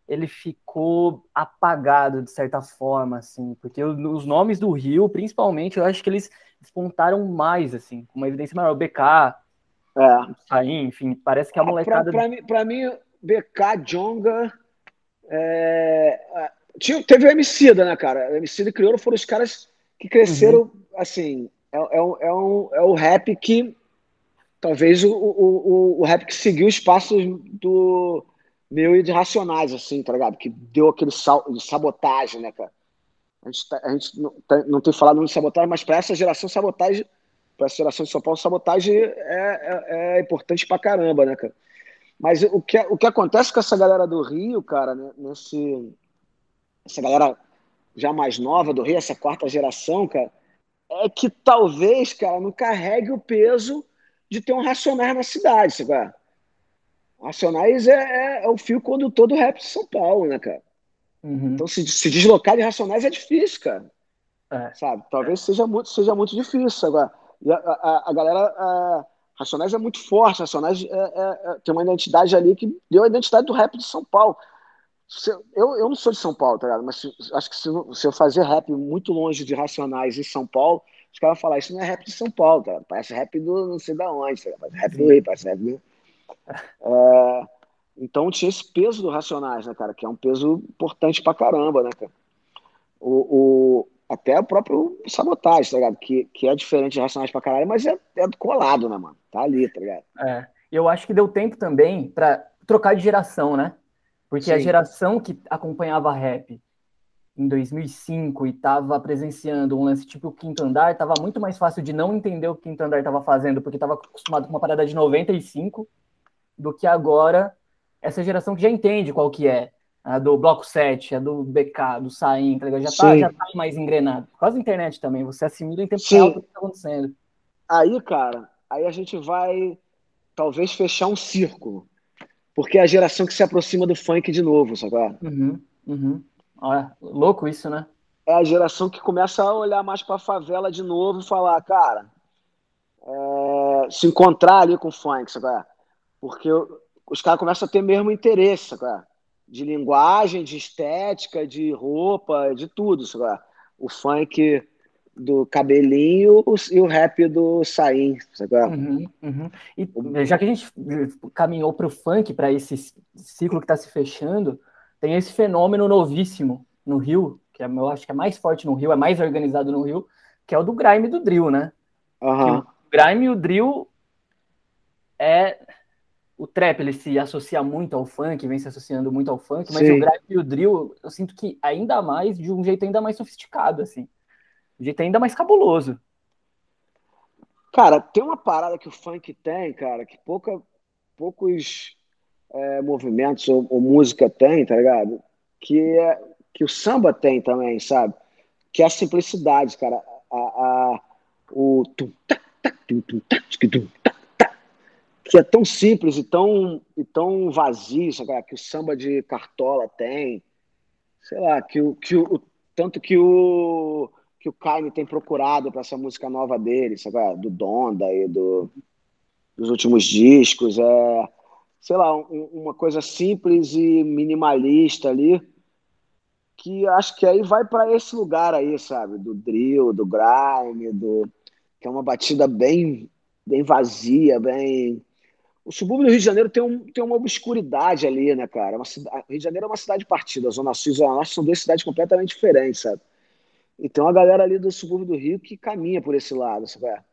ele ficou apagado de certa forma, assim, porque os nomes do Rio, principalmente, eu acho que eles despontaram mais, assim, com uma evidência maior. O BK, É. Aí, enfim, parece que a Ah, pra, molecada. pra mim, pra mim, BK, Jonga. é, tinha- teve o Emicida, né, cara? O Emicida e Criolo foram os caras que cresceram, assim. É, é, é, um- é o rap que. Talvez o, o, o, rap que seguiu os passos do meu e de Racionais, assim, tá ligado? Que deu aquele sal, de sabotagem, né, cara? A gente, tá- a gente não, tá- não tem falado muito de sabotagem, mas para essa geração, sabotagem, para essa geração de São Paulo, sabotagem é, é, é importante pra caramba, né, cara? Mas o que, o que acontece com essa galera do Rio, cara, né, nesse, essa galera já mais nova do Rio, essa quarta geração, cara, é que talvez, cara, não carregue o peso de ter um Racionais na cidade, sabe? Racionais é, é, é o fio condutor do rap de São Paulo, né, cara? Uhum. Então, se, se deslocar de Racionais é difícil, cara. É. Sabe? Talvez seja, muito, seja muito difícil. Agora, a, a, a galera. A, Racionais é muito forte. Racionais é, é, é, tem uma identidade ali que deu a identidade do rap de São Paulo. Eu, eu não sou de São Paulo, tá ligado? Mas se- acho que se, eu- se eu fazer rap muito longe de Racionais em São Paulo, os caras vão falar: Isso não é rap de São Paulo, cara. Parece rap do não sei da onde, tá ligado? Parece rap do Rio, parece rap do. É, então tinha esse peso do Racionais, né, cara? Que é um peso importante pra caramba, né, cara? O, o- até o próprio Sabotagem, tá ligado? Que, que é diferente de Racionais pra caralho, mas é, é colado, né, mano? Tá ali, tá ligado? É. Eu acho que deu tempo também para trocar de geração, né? Porque a Sim. geração que acompanhava rap em 2005 e estava presenciando um lance tipo o Quinto Andar, tava muito mais fácil de não entender o que o Quinto Andar estava fazendo, porque estava acostumado com uma parada de 95, do que agora essa geração que já entende qual que é. A do Bloco 7, a do BK, do Saim, tá já, tá, já tá mais engrenado. Por causa da internet também, você assimila em tempo Sim. real tudo que tá acontecendo. Aí, cara, aí a gente vai talvez fechar um círculo. Porque é a geração que se aproxima do funk de novo, sabe? Uhum, uhum. Olha, louco isso, né? É a geração que começa a olhar mais pra favela de novo e falar, cara, é, se encontrar ali com o funk, sabe? Porque os caras começam a ter mesmo interesse, sabe? De linguagem, de estética, de roupa, de tudo, sabe? O funk do cabelinho e o rap do Saim? Uhum, uhum. E já que a gente caminhou para o funk, para esse ciclo que está se fechando, tem esse fenômeno novíssimo no Rio, que é, eu acho que é mais forte no Rio, é mais organizado no Rio, que é o do grime e do drill, né? Aham. O grime e o drill é o trap, ele se associa muito ao funk, vem se associando muito ao funk, mas Sim. o grime e o drill, eu sinto que ainda mais, de um jeito ainda mais sofisticado, assim. Um jeito ainda mais cabuloso. Cara, tem uma parada que o funk tem, cara, que pouca, poucos é, movimentos ou, ou música tem, tá ligado? Que, é, que o samba tem também, sabe? Que é a simplicidade, cara. A, a- o que é tão simples e tão, e tão vazio, sabe? Que o samba de cartola tem. Sei lá, que o, que o, tanto que o que o Kanye tem procurado para essa música nova dele, sabe? é? Do Donda e do, dos últimos discos, é, sei lá, um- uma coisa simples e minimalista ali, que acho que aí vai para esse lugar aí, sabe? Do drill, do grime, do que é uma batida bem bem vazia, bem o subúrbio do Rio de Janeiro tem, um, tem uma obscuridade ali, né, cara? É Uma Rio de Janeiro é uma cidade partida, a Zona Sul e a Zona Norte são duas cidades completamente diferentes, sabe? E tem uma galera ali do subúrbio do Rio que caminha por esse lado, sabe? É,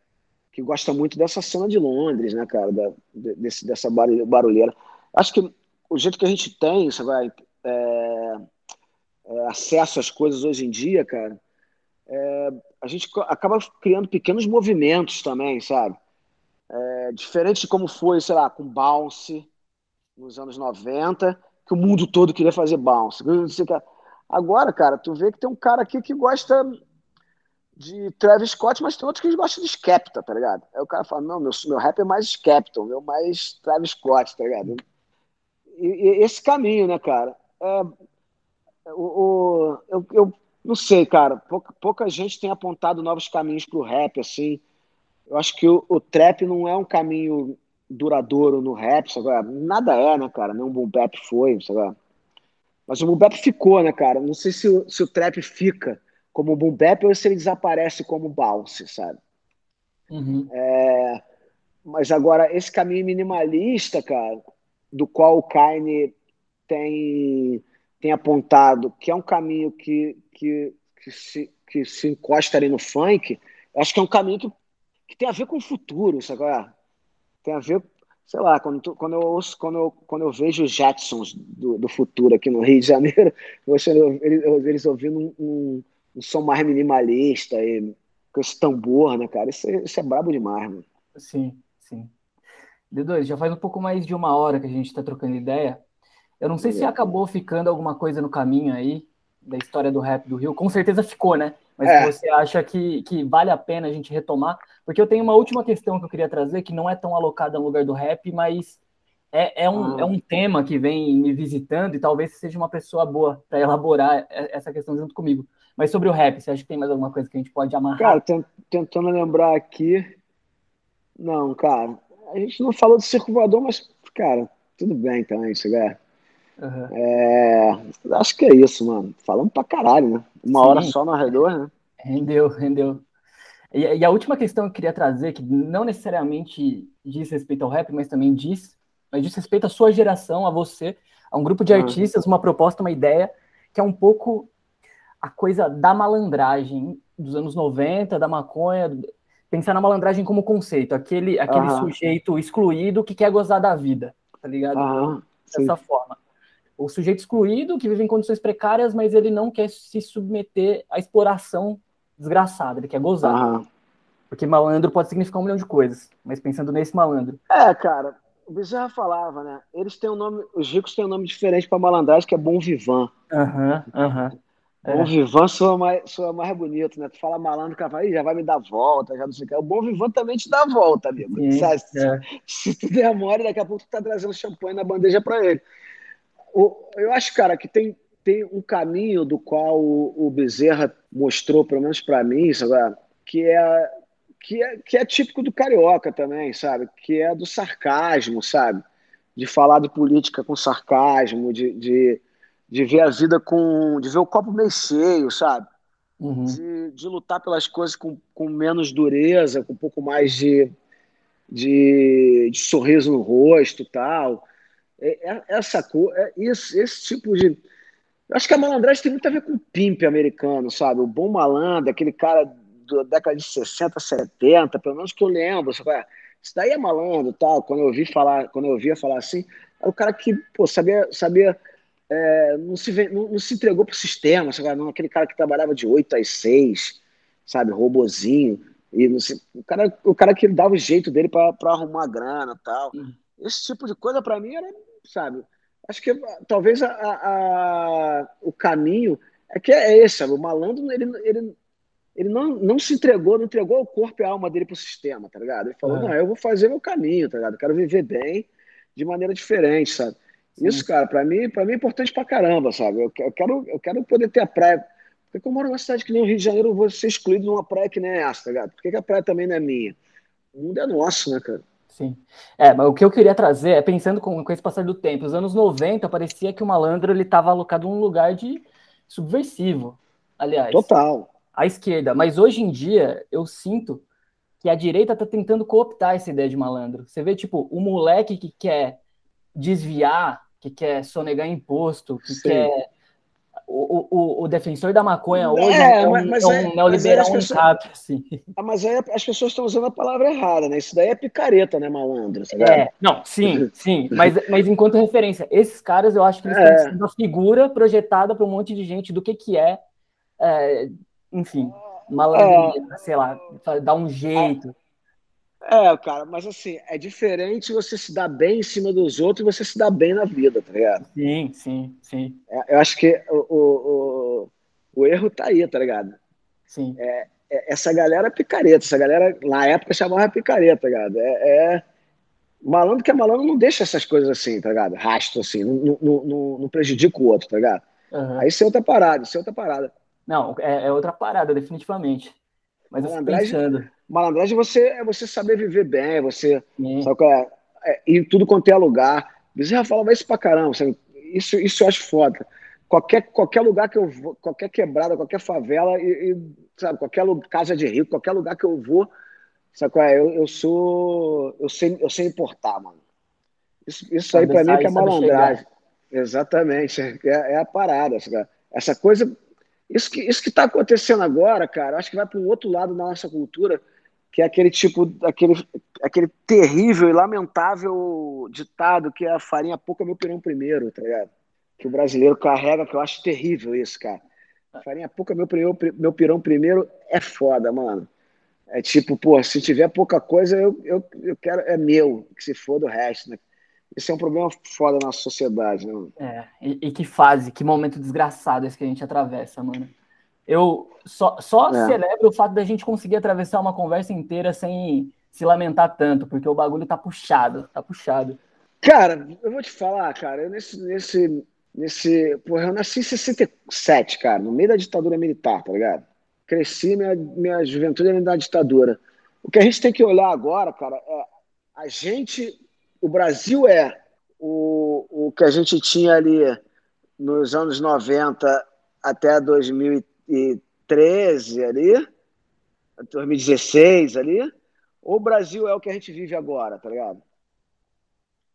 Que gosta muito dessa cena de Londres, né, cara? Da, de- desse, dessa barulhe- barulheira. Acho que o jeito que a gente tem, sabe? É, é, acesso às coisas hoje em dia, cara, é, a gente acaba criando pequenos movimentos também, sabe? É, diferente de como foi, sei lá, com Bounce nos anos 90, que o mundo todo queria fazer Bounce. Não sei o que. Agora, cara, tu vê que tem um cara aqui que gosta de Travis Scott, mas tem outros que gostam de Skepta, tá ligado? Aí o cara fala, não, meu, meu rap é mais Skepta, meu mais Travis Scott, tá ligado? E, e esse caminho, né, cara? É, o, o- eu, eu não sei, cara, pouca, pouca gente tem apontado novos caminhos pro rap, assim. Eu acho que o, o trap não é um caminho duradouro no rap, sabe? Nada é, né, cara? Nem um boom bap foi, sabe? Mas o boom bap ficou, né, cara? Não sei se o, se o trap fica como boom bap ou se ele desaparece como bounce, sabe? Uhum. mas agora, esse caminho minimalista, cara, do qual o Kaine tem, tem apontado, que é um caminho que, que, que, se, que se encosta ali no funk, acho que é um caminho que, que tem a ver com o futuro, sabe? Tem a ver, sei lá, quando, tu, quando, eu, ouço, quando, eu, quando eu vejo os Jetsons do, do futuro aqui no Rio de Janeiro, você, eles, eles ouvindo um, um, um som mais minimalista, e, com esse tambor, né, cara? Isso, é, isso é brabo demais, mano. Sim, sim. D2, já faz um pouco mais de uma hora que a gente está trocando ideia. Eu não sei se acabou ficando alguma coisa no caminho aí da história do rap do Rio. Com certeza ficou, né? Mas É. você acha que, que vale a pena a gente retomar? Porque eu tenho uma última questão que eu queria trazer, que não é tão alocada no lugar do rap, mas é, é, um, Ah. é um tema que vem me visitando e talvez seja uma pessoa boa para elaborar essa questão junto comigo. Mas sobre o rap, você acha que tem mais alguma coisa que a gente pode amarrar? Cara, ten- tentando lembrar aqui. Não, cara. A gente não falou do circo voador, mas, cara, tudo bem também, chegar. Aham. É, acho que é isso, mano. Falamos pra caralho, né? Uma Sim. hora só no arredor, né? Rendeu, rendeu. E, e a última questão que eu queria trazer, que não necessariamente diz respeito ao rap, mas também diz, mas diz respeito à sua geração, a você, a um grupo de Ah. artistas, uma proposta, uma ideia, que é um pouco a coisa da malandragem dos anos 90, da maconha, pensar na malandragem como conceito, aquele, aquele Aham. sujeito excluído que quer gozar da vida, tá ligado? Aham, sim. dessa forma. O sujeito excluído que vive em condições precárias, mas ele não quer se submeter à exploração desgraçada, ele quer gozar. Aham. Porque malandro pode significar um milhão de coisas, mas pensando nesse malandro. É, cara, o Bezerra falava, né? Eles têm um nome, os ricos têm um nome diferente pra malandragem, que é Bom Vivan. Aham, aham. É. Bom Vivan soa mais, soa mais bonito, né? Tu fala malandro, cara fala, "Ih, já vai me dar volta, já não sei o que. O Bom Vivan também te dá volta, amigo. Sim, é. Se tu der mole, daqui a pouco tu tá trazendo champanhe na bandeja pra ele. Eu acho, cara, que tem, tem um caminho do qual o, o Bezerra mostrou, pelo menos pra mim, sabe? Que é, que, é, que é típico do carioca também, sabe? Que é do sarcasmo, sabe? De falar de política com sarcasmo, de, de, de ver a vida com. de ver o copo meio cheio, sabe? Uhum. de, de lutar pelas coisas com, com menos dureza, com um pouco mais de, de, de sorriso no rosto e tal. É, é- essa cor, é isso, esse tipo de. Eu acho que a malandragem tem muito a ver com o pimp americano, sabe? O bom malandro, aquele cara da década de 60, 70, pelo menos que eu lembro. Sabe? Ah, Isso daí é malandro tal. Quando eu ouvi falar, quando eu ouvia falar assim, era o cara que pô, sabia, sabia é, não, se, não, não se entregou pro sistema, sabe? Não, aquele cara que trabalhava de 8 às 6, sabe? Robozinho. E não sei, o, cara, o cara que dava o jeito dele para arrumar grana tal. Uhum. Esse tipo de coisa, para mim, era, sabe? Acho que talvez a, a- a- o caminho é que é esse, sabe? O malandro, ele, ele, ele não, não se entregou, não entregou o corpo e a alma dele pro sistema, tá ligado? Ele falou, É. não, eu vou fazer meu caminho, tá ligado? Eu quero viver bem de maneira diferente, sabe? Isso, cara, pra mim, para mim é importante pra caramba, sabe? Eu, eu quero, eu quero poder ter a praia. Porque eu moro numa cidade que nem o Rio de Janeiro, eu vou ser excluído de uma praia que nem essa, tá ligado? Por que, que a praia também não é minha? O mundo é nosso, né, cara? Sim. É, mas o que eu queria trazer é pensando com, com esse passar do tempo. Nos anos 90, parecia que o malandro ele estava alocado num lugar de subversivo. Aliás, Total. à esquerda. Mas hoje em dia, eu sinto que a direita está tentando cooptar essa ideia de malandro. Você vê, tipo, o moleque que quer desviar, que quer sonegar imposto, que Sim. quer. O, o, o defensor da maconha hoje É, é, um, mas- mas é um mas neoliberal as pessoas- assim. Ah, mas aí as pessoas estão usando a palavra errada, né? Isso daí é picareta, né, malandro? Tá? É, não, sim, sim, mas, mas enquanto referência, esses caras eu acho que eles É. têm sido a figura projetada para um monte de gente do que que é, é, enfim, malandria, sei lá, dar um jeito. É, cara, mas assim, é diferente você se dar bem em cima dos outros e você se dar bem na vida, tá ligado? Sim, sim, sim, É, Eu acho que o, o, o, o erro tá aí, tá ligado? sim. É, Essa galera é picareta, essa galera na época chamava picareta, tá ligado? É, é- Malandro que é malandro não deixa essas coisas assim, tá ligado? Rastro assim, não, não, não, não prejudica o outro, tá ligado? aham. Aí isso é outra parada, isso é outra parada. Não, é, é outra parada, definitivamente. Mas eu fico pensando. Malandragem você, é você saber viver bem, é você né? Sabe qual é? É, E tudo quanto é lugar. Bezerra falava isso pra caramba. sabe? Isso, isso eu acho foda. Qualquer, qualquer lugar que eu vou, qualquer quebrada, qualquer favela, e, e, sabe, qualquer casa de rico, qualquer lugar que eu vou, Sabe qual é? Eu, eu sou. Eu sei, eu sei importar, mano. Isso, isso aí pra mim é que é malandragem. Exatamente. É, é a parada. Essa coisa. Isso que, isso que tá acontecendo agora, cara, acho que vai para um outro lado da nossa cultura, que é aquele tipo, aquele, aquele terrível e lamentável ditado que é a farinha pouca meu pirão primeiro, tá ligado? Que o brasileiro carrega, que eu acho terrível isso, cara. Farinha pouca meu, pirão, meu pirão primeiro é foda, mano. É tipo, pô, se tiver pouca coisa, eu, eu, eu quero, é meu, que se for do resto, né? Isso é um problema foda na sociedade, né? É, e, e, que fase, que momento desgraçado esse que a gente atravessa, mano. Eu só, só é. celebro o fato da gente conseguir atravessar uma conversa inteira sem se lamentar tanto, porque o bagulho tá puxado, tá puxado. Cara, eu vou te falar, cara, eu nesse, nesse, nesse. Porra, eu nasci em 67, cara, no meio da ditadura militar, tá ligado? cresci minha, minha juventude na ditadura. O que a gente tem que olhar agora, cara, é a gente, o Brasil é o, o que a gente tinha ali nos anos 90 até 2013 ali, 2016 ali, ou o Brasil é o que a gente vive agora, tá ligado?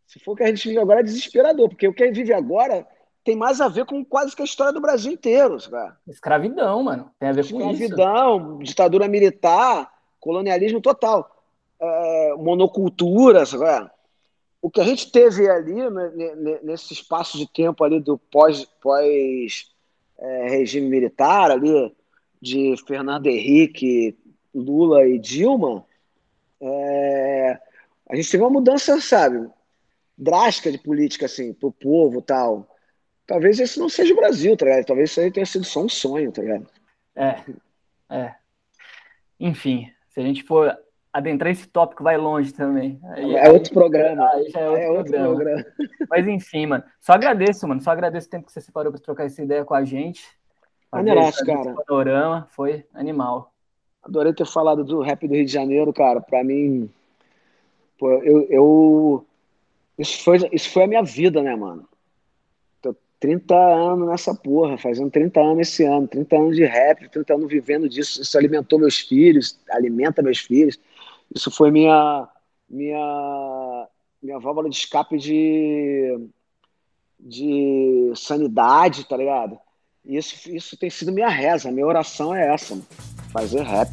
Se for o que a gente vive agora é desesperador, porque o que a gente vive agora tem mais a ver com quase que a história do Brasil inteiro. Cara. Escravidão, mano. Tem a ver com Escravidão, ditadura militar, colonialismo total. É, monocultura, sabe? O que a gente teve ali, né, nesse espaço de tempo ali do pós, pós é, regime militar, ali, de Fernando Henrique, Lula e Dilma, é, a gente teve uma mudança, sabe, drástica de política, assim, pro povo tal talvez esse não seja o Brasil, tá ligado? Talvez isso aí tenha sido só um sonho, tá ligado? É, é. Enfim, se a gente for adentrar esse tópico, vai longe também. Aí, é outro programa. Aí já é outro, é outro programa. programa. Mas enfim, mano. Só agradeço, mano. Só agradeço o tempo que você separou para trocar essa ideia com a gente. Maneiraço, cara. Panorama, foi animal. Adorei ter falado do rap do Rio de Janeiro, cara. Para mim, pô, eu, eu, isso foi, isso foi a minha vida, né, mano? 30 anos nessa porra, fazendo 30 anos esse ano, 30 anos de rap, 30 anos vivendo disso. Isso alimentou meus filhos, alimenta meus filhos. Isso foi minha minha minha válvula de escape de de sanidade, tá ligado? Isso isso tem sido minha reza, minha oração é essa, fazer rap.